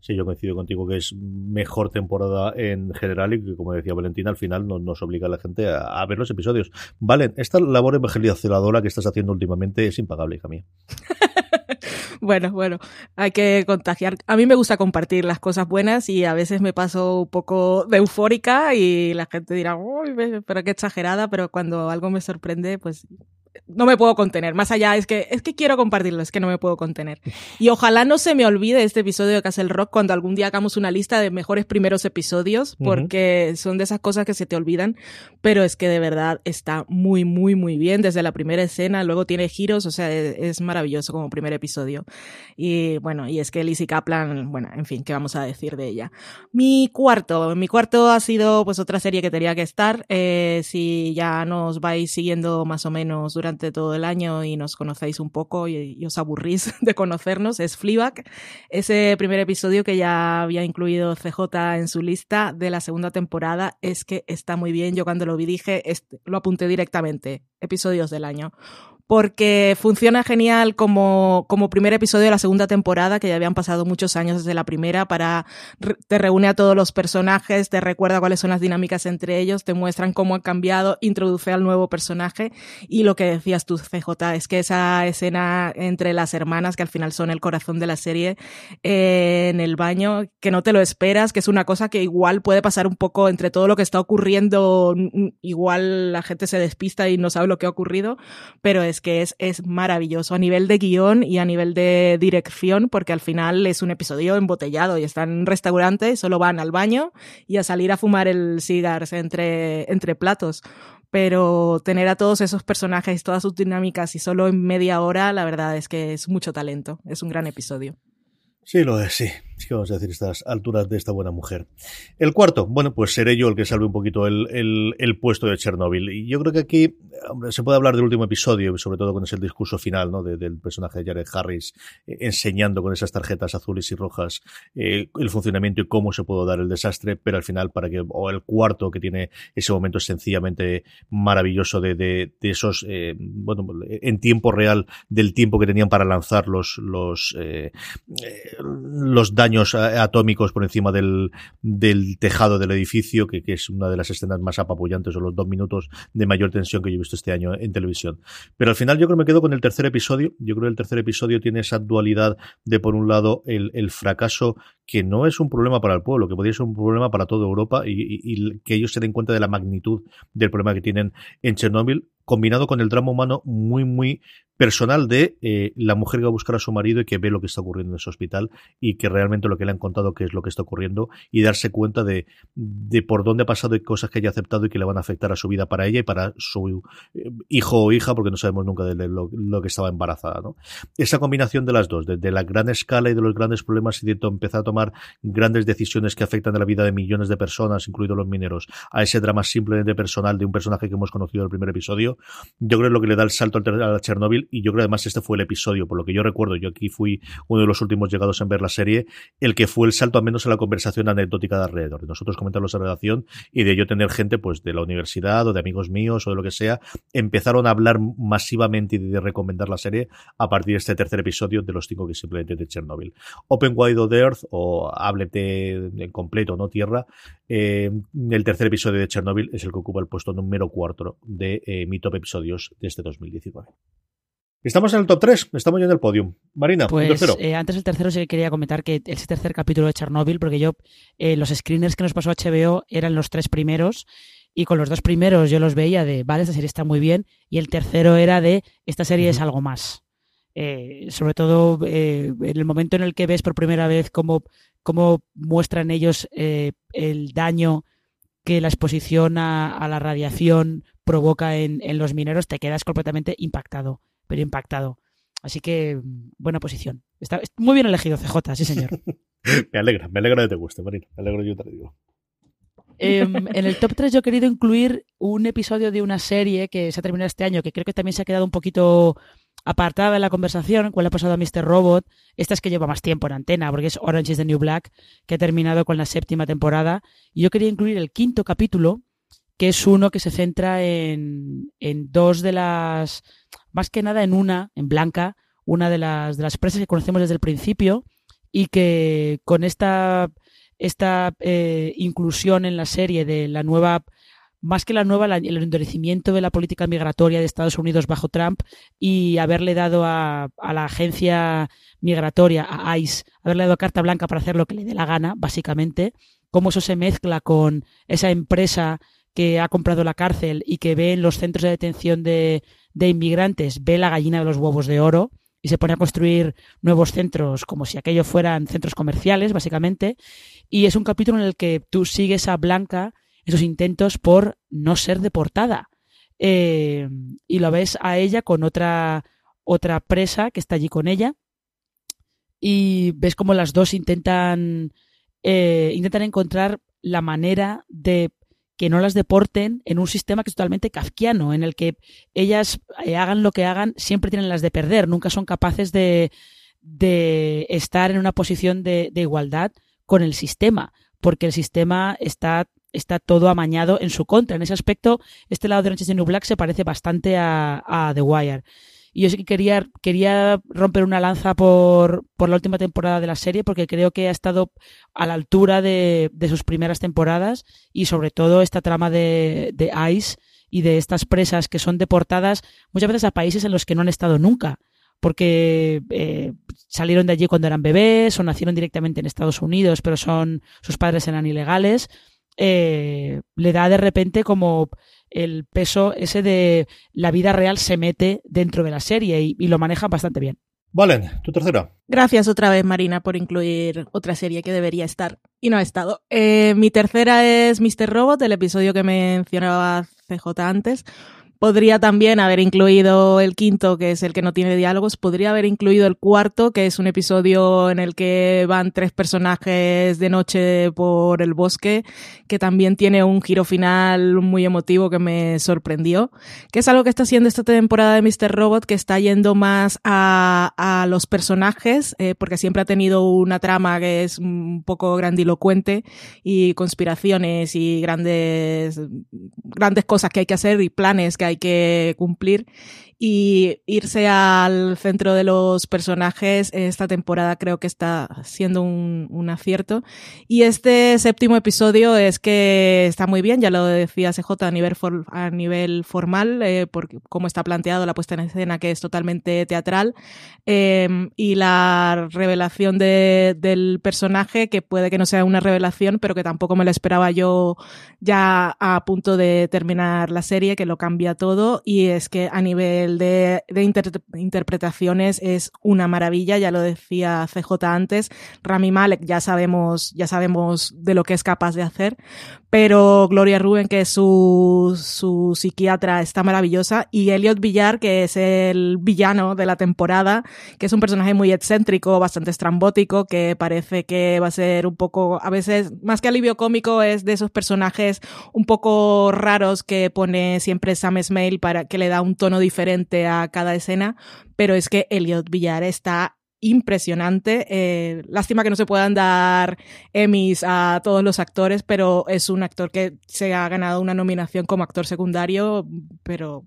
Sí, yo coincido contigo que es mejor temporada en general y que, como decía Valentina, al final nos, nos obliga a la gente a, ver los episodios. Valen, esta labor evangelizadora que estás haciendo últimamente es impagable, hija mía. bueno, bueno, hay que contagiar. A mí me gusta compartir las cosas buenas y a veces me paso un poco de eufórica y la gente dirá, uy, pero qué exagerada, pero cuando algo me sorprende, pues no me puedo contener. Más allá es que es que quiero compartirlo, es que no me puedo contener. Y ojalá no se me olvide este episodio de Castle Rock cuando algún día hagamos una lista de mejores primeros episodios, porque son de esas cosas que se te olvidan, pero es que de verdad está muy, muy, muy bien desde la primera escena, luego tiene giros, o sea, es, es maravilloso como primer episodio. Y bueno, y es que Lizzie Kaplan, bueno, en fin, ¿qué vamos a decir de ella? Mi cuarto, mi cuarto ha sido pues otra serie que tenía que estar, eh, si ya nos vais siguiendo más o menos durante todo el año y nos conocéis un poco y, os aburrís de conocernos, es Fleabag, ese primer episodio que ya había incluido CJ en su lista de la segunda temporada, es que está muy bien. Yo cuando lo vi dije, lo apunté directamente, episodios del año porque funciona genial como, como primer episodio de la segunda temporada, que ya habían pasado muchos años desde la primera, para te reúne a todos los personajes, te recuerda cuáles son las dinámicas entre ellos, te muestran cómo han cambiado, introduce al nuevo personaje y lo que decías tú, CJ, es que esa escena entre las hermanas, que al final son el corazón de la serie, eh, en el baño, que no te lo esperas, que es una cosa que igual puede pasar un poco entre todo lo que está ocurriendo, igual la gente se despista y no sabe lo que ha ocurrido, pero es que es, es maravilloso a nivel de guion y a nivel de dirección, porque al final es un episodio embotellado y están en un restaurante, solo van al baño y a salir a fumar el cigars entre, entre platos. Pero tener a todos esos personajes, todas sus dinámicas y solo en media hora, la verdad es que es mucho talento. Es un gran episodio. Sí, lo es, sí. ¿Qué vamos a decir estas alturas de esta buena mujer? El cuarto, bueno, pues seré yo el que salve un poquito el, el, puesto de Chernobyl. Y yo creo que aquí se puede hablar del último episodio, sobre todo con ese discurso final, ¿no? del personaje de Jared Harris eh, enseñando con esas tarjetas azules y rojas eh, el funcionamiento y cómo se puede dar el desastre, pero al final para que, o el cuarto que tiene ese momento sencillamente maravilloso de, de, de esos, eh, bueno, en tiempo real del tiempo que tenían para lanzar los, los, los daños atómicos por encima del, del tejado del edificio, que, que, es una de las escenas más apabullantes o los dos minutos de mayor tensión que yo he visto este año en televisión. Pero al final yo creo que me quedo con el tercer episodio. Yo creo que el tercer episodio tiene esa dualidad de, por un lado, el, el fracaso que no es un problema para el pueblo, que podría ser un problema para toda Europa y, y, y que ellos se den cuenta de la magnitud del problema que tienen en Chernóbil combinado con el drama humano muy, muy personal de eh, la mujer que va a buscar a su marido y que ve lo que está ocurriendo en ese hospital y que realmente lo que le han contado que es lo que está ocurriendo y darse cuenta de, de por dónde ha pasado y cosas que haya aceptado y que le van a afectar a su vida para ella y para su eh, hijo o hija porque no sabemos nunca de lo, que estaba embarazada. ¿no? Esa combinación de las dos, de, la gran escala y de los grandes problemas y de empezar a tomar grandes decisiones que afectan a la vida de millones de personas, incluidos los mineros, a ese drama simplemente personal de un personaje que hemos conocido en el primer episodio, yo creo que lo que le da el salto a Chernobyl y yo creo además este fue el episodio, por lo que yo recuerdo, yo aquí fui uno de los últimos llegados en ver la serie, el que fue el salto al menos a la conversación anecdótica de alrededor. De nosotros comentarlos en relación y de yo tener gente pues de la universidad o de amigos míos o de lo que sea, empezaron a hablar masivamente y de recomendar la serie a partir de este tercer episodio de los cinco que simplemente de Chernobyl. Open Wide of Earth o Háblete en completo, no tierra, eh, el tercer episodio de Chernobyl es el que ocupa el puesto número cuatro de eh, mi top episodios de este 2019. Estamos en el top 3, estamos ya en el podium. Marina, pues, el tercero. Eh, antes del tercero sí que quería comentar que ese tercer capítulo de Chernobyl, porque yo, eh, los screeners que nos pasó HBO eran los tres primeros, y con los dos primeros yo los veía de, vale, esta serie está muy bien, y el tercero era de, esta serie uh -huh. es algo más. Eh, sobre todo en el momento en el que ves por primera vez cómo, cómo muestran ellos el daño que la exposición a, a la radiación provoca en, en, los mineros, te quedas completamente impactado, pero impactado. Así que, buena posición. Está muy bien elegido, CJ, sí, señor. me alegra, me alegra que te guste, Marina. Me alegro, yo te lo digo. Eh, en el top 3 yo he querido incluir un episodio de una serie que se ha terminado este año, que creo que también se ha quedado un poquito apartada de la conversación, cuál ha pasado a Mr. Robot. Esta es que lleva más tiempo en antena, porque es Orange is the New Black, que ha terminado con la séptima temporada. Y yo quería incluir el quinto capítulo, que es uno que se centra en, en dos de las, más que nada en una, en Blanca, una de las, de las presas que conocemos desde el principio, y que con esta, esta eh, inclusión en la serie de la nueva más que la nueva, el endurecimiento de la política migratoria de Estados Unidos bajo Trump y haberle dado a, a, la agencia migratoria, a ICE, haberle dado carta blanca para hacer lo que le dé la gana, básicamente, cómo eso se mezcla con esa empresa que ha comprado la cárcel y que ve en los centros de detención de, inmigrantes, ve la gallina de los huevos de oro y se pone a construir nuevos centros como si aquello fueran centros comerciales, básicamente. Y es un capítulo en el que tú sigues a Blanca en sus intentos por no ser deportada. Eh, y lo ves a ella con otra, otra presa que está allí con ella. Y ves como las dos intentan, eh, intentan encontrar la manera de que no las deporten en un sistema que es totalmente kafkiano, en el que ellas eh, hagan lo que hagan, siempre tienen las de perder, nunca son capaces de, de estar en una posición de, igualdad con el sistema, porque el sistema está, está todo amañado en su contra. En ese aspecto, este lado de Orange is New Black se parece bastante a The Wire. Y yo sí que quería, quería romper una lanza por, por la última temporada de la serie, porque creo que ha estado a la altura de, de sus primeras temporadas y sobre todo esta trama de, de ICE y de estas presas que son deportadas muchas veces a países en los que no han estado nunca porque eh, salieron de allí cuando eran bebés o nacieron directamente en Estados Unidos, pero son sus padres eran ilegales, eh, le da de repente como el peso ese de la vida real se mete dentro de la serie y, y lo maneja bastante bien. Valen, tu tercera. Gracias otra vez, Marina, por incluir otra serie que debería estar y no ha estado. Eh, mi tercera es Mr. Robot, el episodio que mencionaba CJ antes. Podría también haber incluido el quinto, que es el que no tiene diálogos. Podría haber incluido el cuarto, que es un episodio en el que van tres personajes de noche por el bosque, que también tiene un giro final muy emotivo que me sorprendió. Que es algo que está haciendo esta temporada de Mr. Robot, que está yendo más a, a los personajes, eh, porque siempre ha tenido una trama que es un poco grandilocuente y conspiraciones y grandes, grandes cosas que hay que hacer y planes que hay que cumplir y irse al centro de los personajes esta temporada creo que está siendo un, acierto. Y este séptimo episodio es que está muy bien ya lo decía CJ a nivel for, a nivel formal eh, porque cómo está planteado la puesta en escena que es totalmente teatral eh, y la revelación de, del personaje que puede que no sea una revelación pero que tampoco me la esperaba yo ya a punto de terminar la serie que lo cambia todo y es que a nivel de, de inter interpretaciones es una maravilla, ya lo decía CJ antes, Rami Malek ya sabemos, ya sabemos de lo que es capaz de hacer, pero Gloria Rubin, que es su, su psiquiatra, está maravillosa, y Elliot Villar, que es el villano de la temporada, que es un personaje muy excéntrico, bastante estrambótico, que parece que va a ser un poco, a veces, más que alivio cómico, es de esos personajes un poco raros que pone siempre Sam Smale para que le da un tono diferente a cada escena, pero es que Elliot Villar está impresionante. Eh, lástima que no se puedan dar Emmys a todos los actores, pero es un actor que se ha ganado una nominación como actor secundario, pero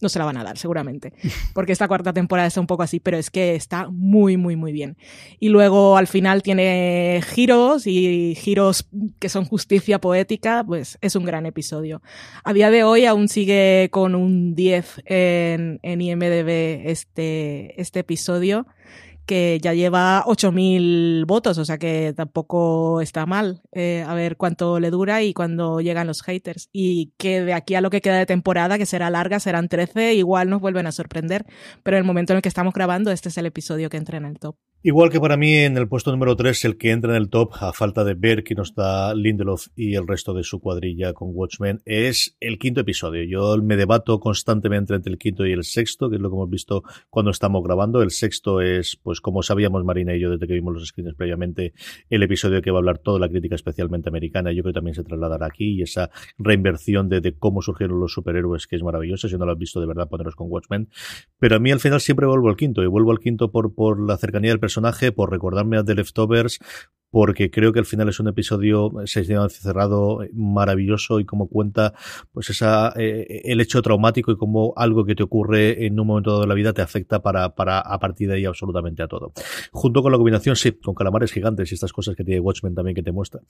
no se la van a dar, seguramente. Porque esta cuarta temporada está un poco así, pero es que está muy, muy, muy bien. Y luego al final tiene giros y giros que son justicia poética, pues es un gran episodio. A día de hoy aún sigue con un 10 en, en IMDB este, este episodio que ya lleva 8.000 votos, o sea que tampoco está mal. Eh, a ver cuánto le dura y cuándo llegan los haters. Y que de aquí a lo que queda de temporada, que será larga, serán 13, igual nos vuelven a sorprender. Pero en el momento en el que estamos grabando, este es el episodio que entra en el top. Igual que para mí en el puesto número 3, el que entra en el top, a falta de ver que nos da Lindelof y el resto de su cuadrilla con Watchmen, es el quinto episodio. Yo me debato constantemente entre el quinto y el sexto, que es lo que hemos visto cuando estamos grabando. El sexto es, pues como sabíamos Marina y yo desde que vimos los screens previamente, el episodio que va a hablar toda la crítica especialmente americana. Yo creo que también se trasladará aquí y esa reinversión de, de cómo surgieron los superhéroes que es maravillosa. Si no lo has visto de verdad, poneros con Watchmen. Pero a mí al final siempre vuelvo al quinto y vuelvo al quinto por, por la cercanía del personaje personaje, por recordarme a The Leftovers, porque creo que al final es un episodio se cerrado maravilloso y como cuenta pues esa eh, el hecho traumático y como algo que te ocurre en un momento dado de la vida te afecta para, para a partir de ahí absolutamente a todo. Junto con la combinación, sí, con calamares gigantes y estas cosas que tiene Watchmen también que te muestra.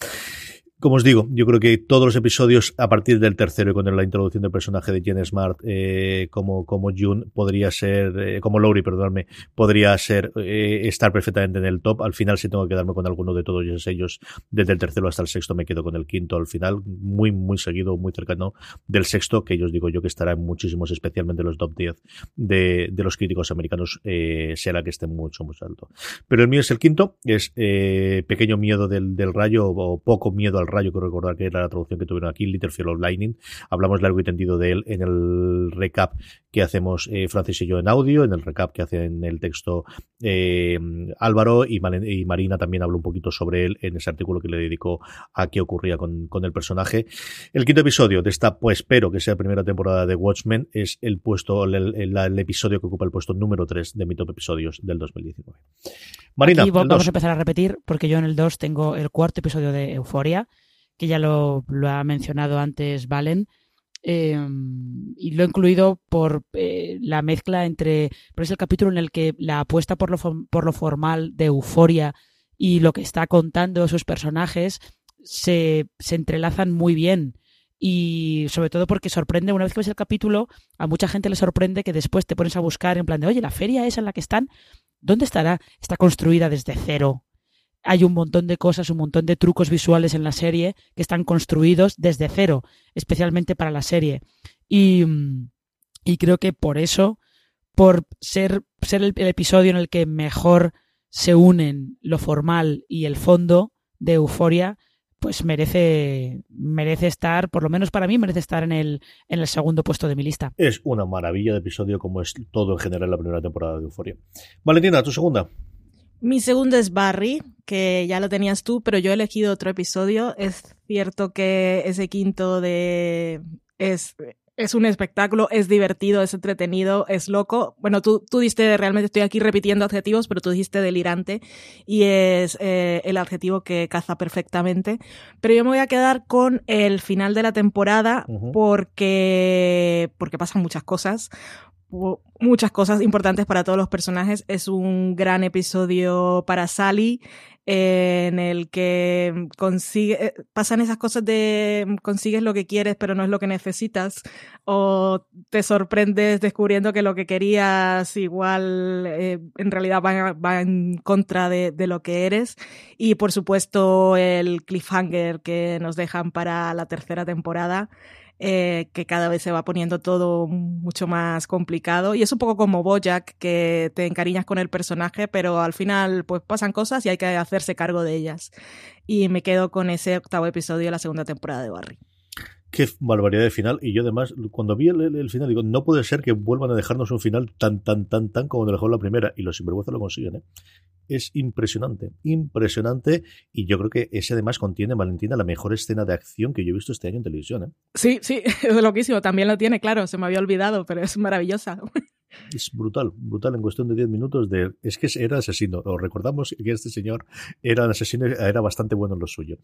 Como os digo, yo creo que todos los episodios a partir del tercero y con la introducción del personaje de Jen Smart eh, como, como June podría ser, eh, como Lowry, perdóname, podría ser eh, estar perfectamente en el top. Al final si tengo que quedarme con alguno de todos ellos, desde el tercero hasta el sexto me quedo con el quinto al final, muy, muy seguido, muy cercano del sexto, que yo os digo yo que estará en muchísimos, especialmente los top 10 de, los críticos americanos, eh, será que esté mucho, muy alto. Pero el mío es el quinto, es eh, Pequeño Miedo del, Rayo o Poco Miedo al Rayo, que recordar que era la traducción que tuvieron aquí, Little Fear of Lightning. Hablamos largo y tendido de él en el recap que hacemos eh, Francis y yo en audio, en el recap que hace en el texto eh, Álvaro y, y, Marina también habló un poquito sobre él en ese artículo que le dedicó a qué ocurría con, con el personaje. El quinto episodio de esta, pues espero que sea primera temporada de Watchmen, es el puesto, el, el, el episodio que ocupa el puesto número 3 de mi top episodios del 2019. Marina, Aquí vamos a empezar a repetir porque yo en el 2 tengo el cuarto episodio de Euforia que ya lo, lo ha mencionado antes Valen. Eh, y lo he incluido por eh, la mezcla entre. Pero es el capítulo en el que la apuesta por lo, por lo formal de euforia y lo que está contando sus personajes se, se entrelazan muy bien. Y sobre todo porque sorprende, una vez que ves el capítulo, a mucha gente le sorprende que después te pones a buscar en plan de, oye, la feria esa en la que están, ¿dónde estará? Está construida desde cero hay un montón de cosas, un montón de trucos visuales en la serie que están construidos desde cero, especialmente para la serie. Y, y creo que por eso, por ser, ser el, el, episodio en el que mejor se unen lo formal y el fondo de Euforia, pues merece, merece estar, por lo menos para mí, merece estar en el, en el segundo puesto de mi lista. Es una maravilla de episodio como es todo en general la primera temporada de Euforia. Valentina, tu segunda. Mi segundo es Barry, que ya lo tenías tú, pero yo he elegido otro episodio. Es cierto que ese quinto de es es un espectáculo, es divertido, es entretenido, es loco. Bueno, tú, tú diste, realmente estoy aquí repitiendo adjetivos, pero tú dijiste delirante y es eh, el adjetivo que caza perfectamente. Pero yo me voy a quedar con el final de la temporada uh -huh. porque, porque pasan muchas cosas muchas cosas importantes para todos los personajes. Es un gran episodio para Sally en el que consigue, eh, pasan esas cosas de consigues lo que quieres pero no es lo que necesitas o te sorprendes descubriendo que lo que querías igual eh, en realidad va, va en contra de, de, lo que eres. Y por supuesto el cliffhanger que nos dejan para la tercera temporada eh, que cada vez se va poniendo todo mucho más complicado. Y es un poco como Bojack, que te encariñas con el personaje, pero al final pues pasan cosas y hay que hacerse cargo de ellas. Y me quedo con ese octavo episodio de la segunda temporada de Barry qué barbaridad de final. Y yo además, cuando vi el, el, el, final, digo, no puede ser que vuelvan a dejarnos un final tan, tan, tan, tan como nos dejó la primera. Y los sinvergüenza lo consiguen, ¿eh? Es impresionante, impresionante. Y yo creo que ese además contiene, Valentina, la mejor escena de acción que yo he visto este año en televisión, ¿eh? Sí, sí, es loquísimo. También lo tiene, claro, se me había olvidado, pero es maravillosa. Es brutal, brutal en cuestión de 10 minutos de es que era asesino. Os recordamos que este señor era un asesino, era bastante bueno en lo suyo.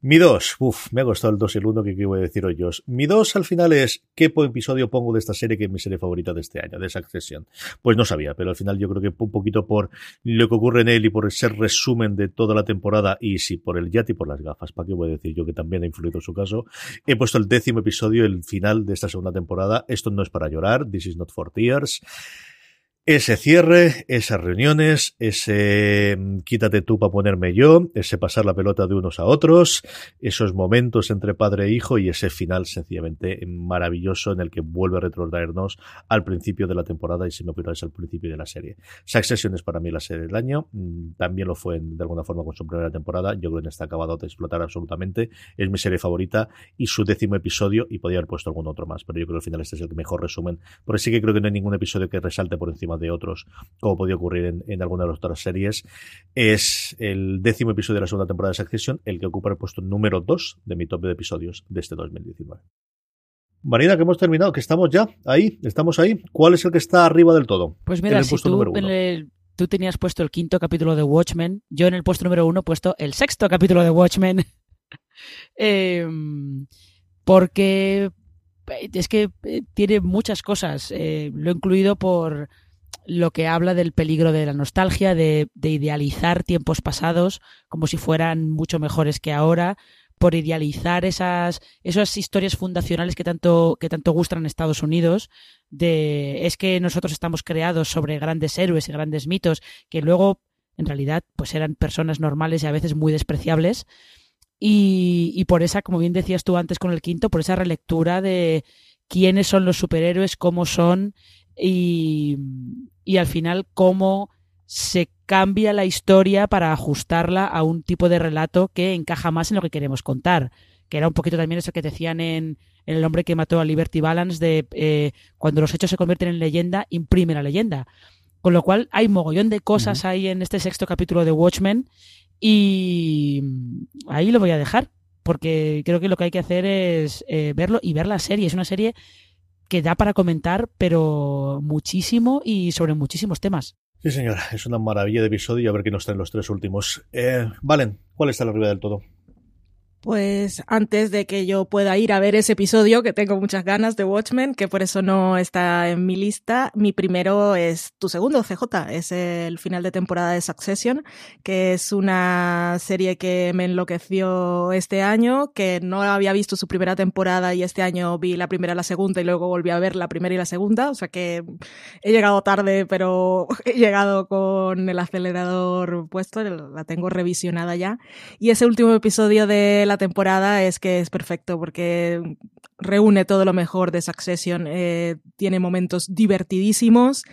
Mi 2, uff, me ha costado el 2 y el 1 que quiero decir hoy. Mi 2 al final es ¿qué episodio pongo de esta serie que es mi serie favorita de este año, de Succession? Pues no sabía, pero al final yo creo que un poquito por lo que ocurre en él y por ser resumen de toda la temporada y sí, por el yate y por las gafas, ¿para qué voy a decir yo que también ha influido en su caso? He puesto el décimo episodio, el final de esta segunda temporada. Esto no es para llorar, this is not for tears gosh. Ese cierre, esas reuniones, ese quítate tú para ponerme yo, ese pasar la pelota de unos a otros, esos momentos entre padre e hijo y ese final sencillamente maravilloso en el que vuelve a retrotraernos al principio de la temporada y si me apuráis al principio de la serie. Succession es para mí la serie del año, también lo fue de alguna forma con su primera temporada, yo creo que está acabado de explotar absolutamente, es mi serie favorita y su décimo episodio y podría haber puesto algún otro más, pero yo creo que al final este es el mejor resumen, porque sí que creo que no hay ningún episodio que resalte por encima de otros, como podía ocurrir en, en alguna de las otras series. Es el décimo episodio de la segunda temporada de Succession, el que ocupa el puesto número 2 de mi top de episodios de este 2019. Marina, que hemos terminado, que estamos ya ahí, estamos ahí. ¿Cuál es el que está arriba del todo? Pues mira, si tú en el tú tenías puesto el quinto capítulo de Watchmen, yo en el puesto número uno he puesto el sexto capítulo de Watchmen. Em, porque es que eh, tiene muchas cosas. Eh, lo he incluido por lo que habla del peligro de la nostalgia, de, de, idealizar tiempos pasados como si fueran mucho mejores que ahora, por idealizar esas, esas historias fundacionales que tanto, que tanto gustan en Estados Unidos, de es que nosotros estamos creados sobre grandes héroes y grandes mitos, que luego en realidad pues eran personas normales y a veces muy despreciables. Y, y por esa, como bien decías tú antes con el quinto, por esa relectura de quiénes son los superhéroes, cómo son y, y al final cómo se cambia la historia para ajustarla a un tipo de relato que encaja más en lo que queremos contar. Que era un poquito también eso que decían en, en El hombre que mató a Liberty Balance, de eh, cuando los hechos se convierten en leyenda, imprime la leyenda. Con lo cual hay mogollón de cosas uh -huh. ahí en este sexto capítulo de Watchmen y ahí lo voy a dejar porque creo que lo que hay que hacer es eh, verlo y ver la serie. Es una serie que da para comentar, pero muchísimo y sobre muchísimos temas. Sí, señora, es una maravilla de episodio y a ver qué nos traen los tres últimos. Eh, Valen, ¿cuál está la arriba del todo? Pues antes de que yo pueda ir a ver ese episodio, que tengo muchas ganas de Watchmen, que por eso no está en mi lista, mi primero es tu segundo, CJ, es el final de temporada de Succession, que es una serie que me enloqueció este año, que no había visto su primera temporada y este año vi la primera y la segunda y luego volví a ver la primera y la segunda, o sea que he llegado tarde, pero he llegado con el acelerador puesto, la tengo revisionada ya. Y ese último episodio de temporada es que es perfecto porque reúne todo lo mejor de Succession. Eh, tiene momentos divertidísimos,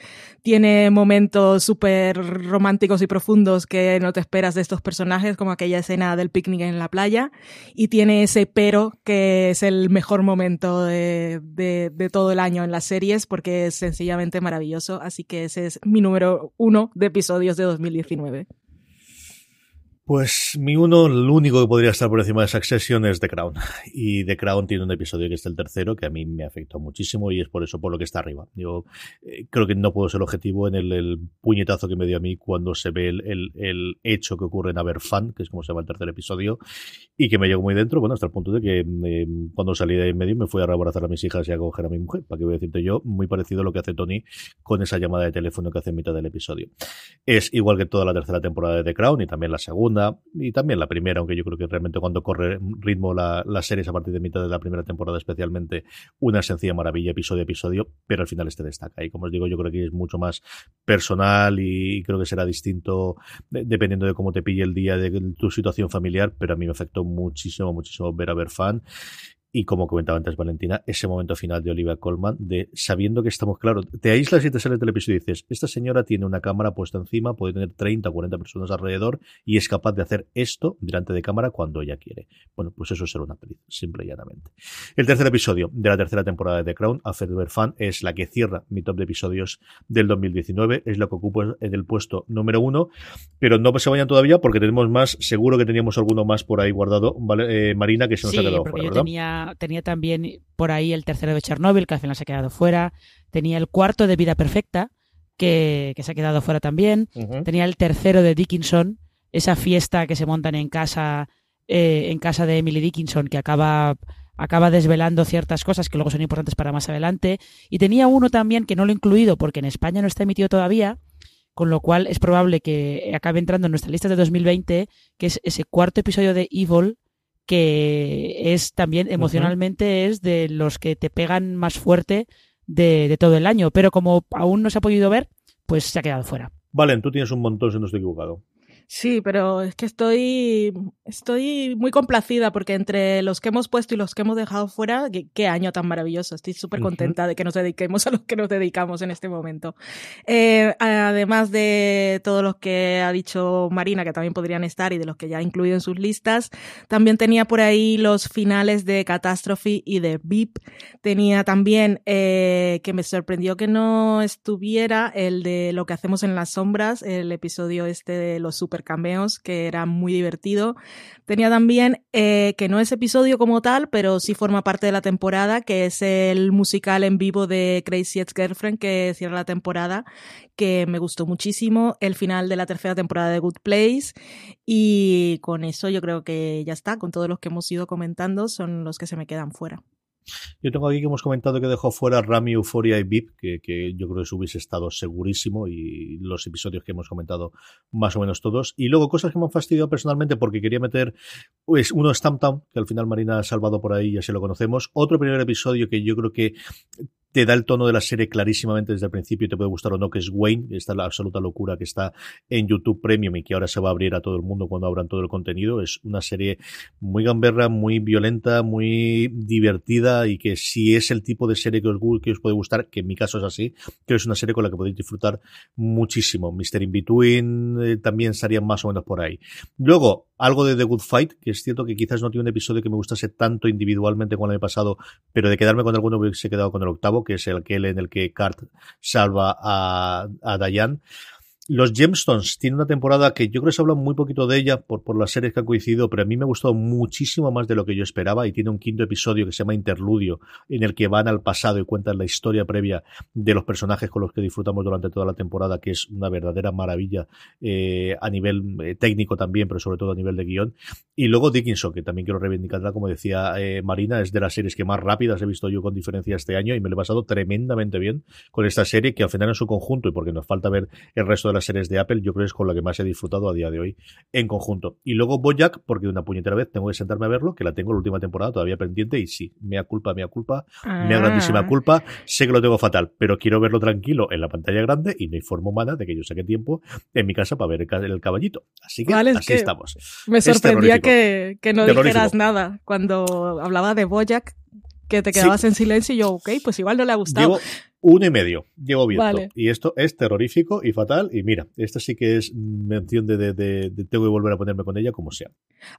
tiene momentos súper románticos y profundos que no te esperas de estos personajes, como aquella escena del picnic en la playa, y tiene ese pero que es el mejor momento de todo el año en las series porque es sencillamente maravilloso. Así que ese es mi número uno de episodios de 2019. Pues mi uno, el único que podría estar por encima de Succession es The Crown. Y The Crown tiene un episodio que es el tercero, que a mí me afectó muchísimo y es por eso por lo que está arriba. Yo eh, creo que no puedo ser objetivo en el, puñetazo que me dio a mí cuando se ve el, hecho que ocurre en Aberfan, que es como se llama el tercer episodio, y que me llegó muy dentro, bueno, hasta el punto de que eh, cuando salí de ahí en medio me fui a abrazar a mis hijas y a coger a mi mujer, para que voy a decirte yo, muy parecido a lo que hace Tony con esa llamada de teléfono que hace en mitad del episodio. Es igual que toda la tercera temporada de The Crown y también la segunda y también la primera, aunque yo creo que realmente cuando corre ritmo la, la serie es a partir de mitad de la primera temporada especialmente una sencilla maravilla episodio a episodio, pero al final este destaca. Y como os digo yo creo que es mucho más personal y creo que será distinto dependiendo de cómo te pille el día de tu situación familiar, pero a mí me afectó muchísimo, muchísimo ver a ver fan y como comentaba antes Valentina, ese momento final de Olivia Colman, de sabiendo que estamos, claro, te aíslas y te sale el episodio y dices, esta señora tiene una cámara puesta encima, puede tener 30 o 40 personas alrededor y es capaz de hacer esto delante de cámara cuando ella quiere. Bueno, pues eso es ser una actriz, simple y llanamente. El tercer episodio de la tercera temporada de The Crown, A Fair Fan, es la que cierra mi top de episodios del 2019, es lo que ocupa en el puesto número uno, pero no se vayan todavía porque tenemos más, seguro que teníamos alguno más por ahí guardado, ¿vale? Eh, Marina, que se nos sí, ha quedado fuera, ¿verdad? Tenía tenía también por ahí el tercero de Chernobyl, que al final se ha quedado fuera. Tenía el cuarto de Vida Perfecta, que, que se ha quedado fuera también. Uh -huh. Tenía el tercero de Dickinson, esa fiesta que se montan en casa, eh, en casa de Emily Dickinson, que acaba acaba desvelando ciertas cosas que luego son importantes para más adelante. Y tenía uno también que no lo he incluido porque en España no está emitido todavía, con lo cual es probable que acabe entrando en nuestra lista de 2020, que es ese cuarto episodio de Evil, que es también emocionalmente es de los que te pegan más fuerte de, de, todo el año, pero como aún no se ha podido ver, pues se ha quedado fuera. Valen, tú tienes un montón si no estoy equivocado. Sí, pero es que estoy, estoy muy complacida porque entre los que hemos puesto y los que hemos dejado fuera, qué, qué año tan maravilloso. Estoy súper contenta uh -huh. de que nos dediquemos a los que nos dedicamos en este momento. Eh, además de todos los que ha dicho Marina, que también podrían estar y de los que ya ha incluido en sus listas, también tenía por ahí los finales de Catastrophe y de VIP. Tenía también, eh, que me sorprendió que no estuviera, el de Lo que hacemos en las sombras, el episodio este de los super cameos, que era muy divertido. Tenía también, eh, que no es episodio como tal, pero sí forma parte de la temporada, que es el musical en vivo de Crazy Ex Girlfriend, que cierra la temporada, que me gustó muchísimo. El final de la tercera temporada de Good Place. Y con eso yo creo que ya está, con todos los que hemos ido comentando, son los que se me quedan fuera. Yo tengo aquí que hemos comentado que dejó fuera Rami, Euphoria y VIP, que, que, yo creo que hubiese estado segurísimo y los episodios que hemos comentado más o menos todos. Y luego cosas que me han fastidiado personalmente porque quería meter, pues uno Stamptown, que al final Marina ha salvado por ahí, ya se lo conocemos. Otro primer episodio que yo creo que te da el tono de la serie clarísimamente desde el principio te puede gustar o no, que es Wayne, esta es la absoluta locura que está en YouTube Premium y que ahora se va a abrir a todo el mundo cuando abran todo el contenido. Es una serie muy gamberra, muy violenta, muy divertida y que si es el tipo de serie que os, que os puede gustar, que en mi caso es así, que es una serie con la que podéis disfrutar muchísimo. Mister In Between eh, también estaría más o menos por ahí. Luego, algo de The Good Fight, que es cierto que quizás no tiene un episodio que me gustase tanto individualmente como el año pasado, pero de quedarme con alguno hubiese quedado con el octavo, que es el que en el que Cart salva a, a Diane. Los Gemstones tiene una temporada que yo creo que se habla muy poquito de ella por, por las series que han coincidido, pero a mí me ha gustado muchísimo más de lo que yo esperaba y tiene un quinto episodio que se llama Interludio, en el que van al pasado y cuentan la historia previa de los personajes con los que disfrutamos durante toda la temporada, que es una verdadera maravilla eh, a nivel eh, técnico también, pero sobre todo a nivel de guion. Y luego Dickinson, que también quiero reivindicarla, como decía eh, Marina, es de las series que más rápidas he visto yo con diferencia este año y me lo he pasado tremendamente bien con esta serie, que al final en su conjunto, y porque nos falta ver el resto de las series de Apple, yo creo que es con la que más he disfrutado a día de hoy en conjunto. Y luego Bojack, porque de una puñetera vez tengo que sentarme a verlo, que la tengo en la última temporada todavía pendiente, y sí, mea culpa, mea culpa, ah. mea grandísima culpa, sé que lo tengo fatal, pero quiero verlo tranquilo en la pantalla grande y no hay forma humana de que yo saque tiempo en mi casa para ver el, caballito. Así que así estamos. Me sorprendía que, que, no dijeras nada cuando hablaba de Bojack, que te quedabas en silencio y yo, ok, pues igual no le ha gustado uno y medio llevo visto. Y esto es terrorífico y fatal. Y mira, esta sí que es mención de, de, de, tengo que volver a ponerme con ella como sea.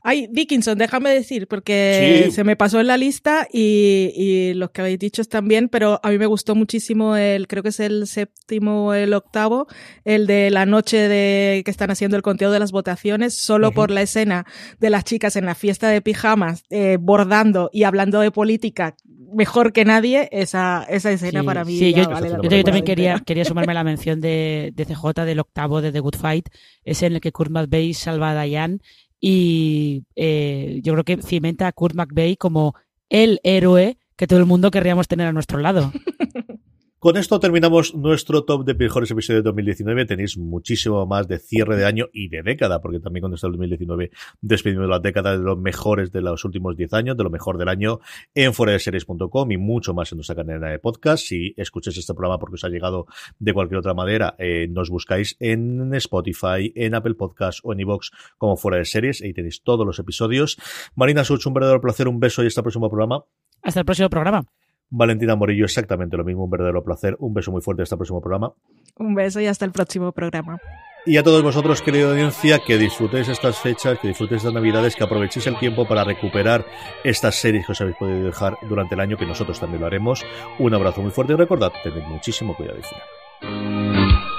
Ay, Dickinson, déjame decir, porque se me pasó en la lista y, y los que habéis dicho también, pero a mí me gustó muchísimo el, creo que es el séptimo o el octavo, el de la noche de que están haciendo el conteo de las votaciones, solo por la escena de las chicas en la fiesta de pijamas, eh, bordando y hablando de política mejor que nadie, esa, esa escena para mí yo, también quería, quería sumarme a la mención de, de, CJ del octavo de The Good Fight, es en el que Kurt McVeigh salva a Diane y eh, yo creo que cimenta a Kurt McVeigh como el héroe que todo el mundo querríamos tener a nuestro lado. Con esto terminamos nuestro top de mejores episodios de 2019. Tenéis muchísimo más de cierre de año y de década, porque también cuando está el 2019 despedimos la década de los mejores de los últimos 10 años, de lo mejor del año en foradeseries.com y mucho más en nuestra cadena de podcast. Si escucháis este programa porque os ha llegado de cualquier otra manera, eh, nos buscáis en Spotify, en Apple Podcast o en iVoox como Fuera de Series. Ahí tenéis todos los episodios. Marina Such, un verdadero placer, un beso y hasta el próximo programa. Hasta el próximo programa. Valentina Morillo, exactamente lo mismo, un verdadero placer. Un beso muy fuerte hasta el próximo programa. Un beso y hasta el próximo programa. Y a todos vosotros, querida audiencia, que disfrutéis estas fechas, que disfrutéis estas navidades, que aprovechéis el tiempo para recuperar estas series que os habéis podido dejar durante el año, que nosotros también lo haremos. Un abrazo muy fuerte y recordad, tened muchísimo cuidado y.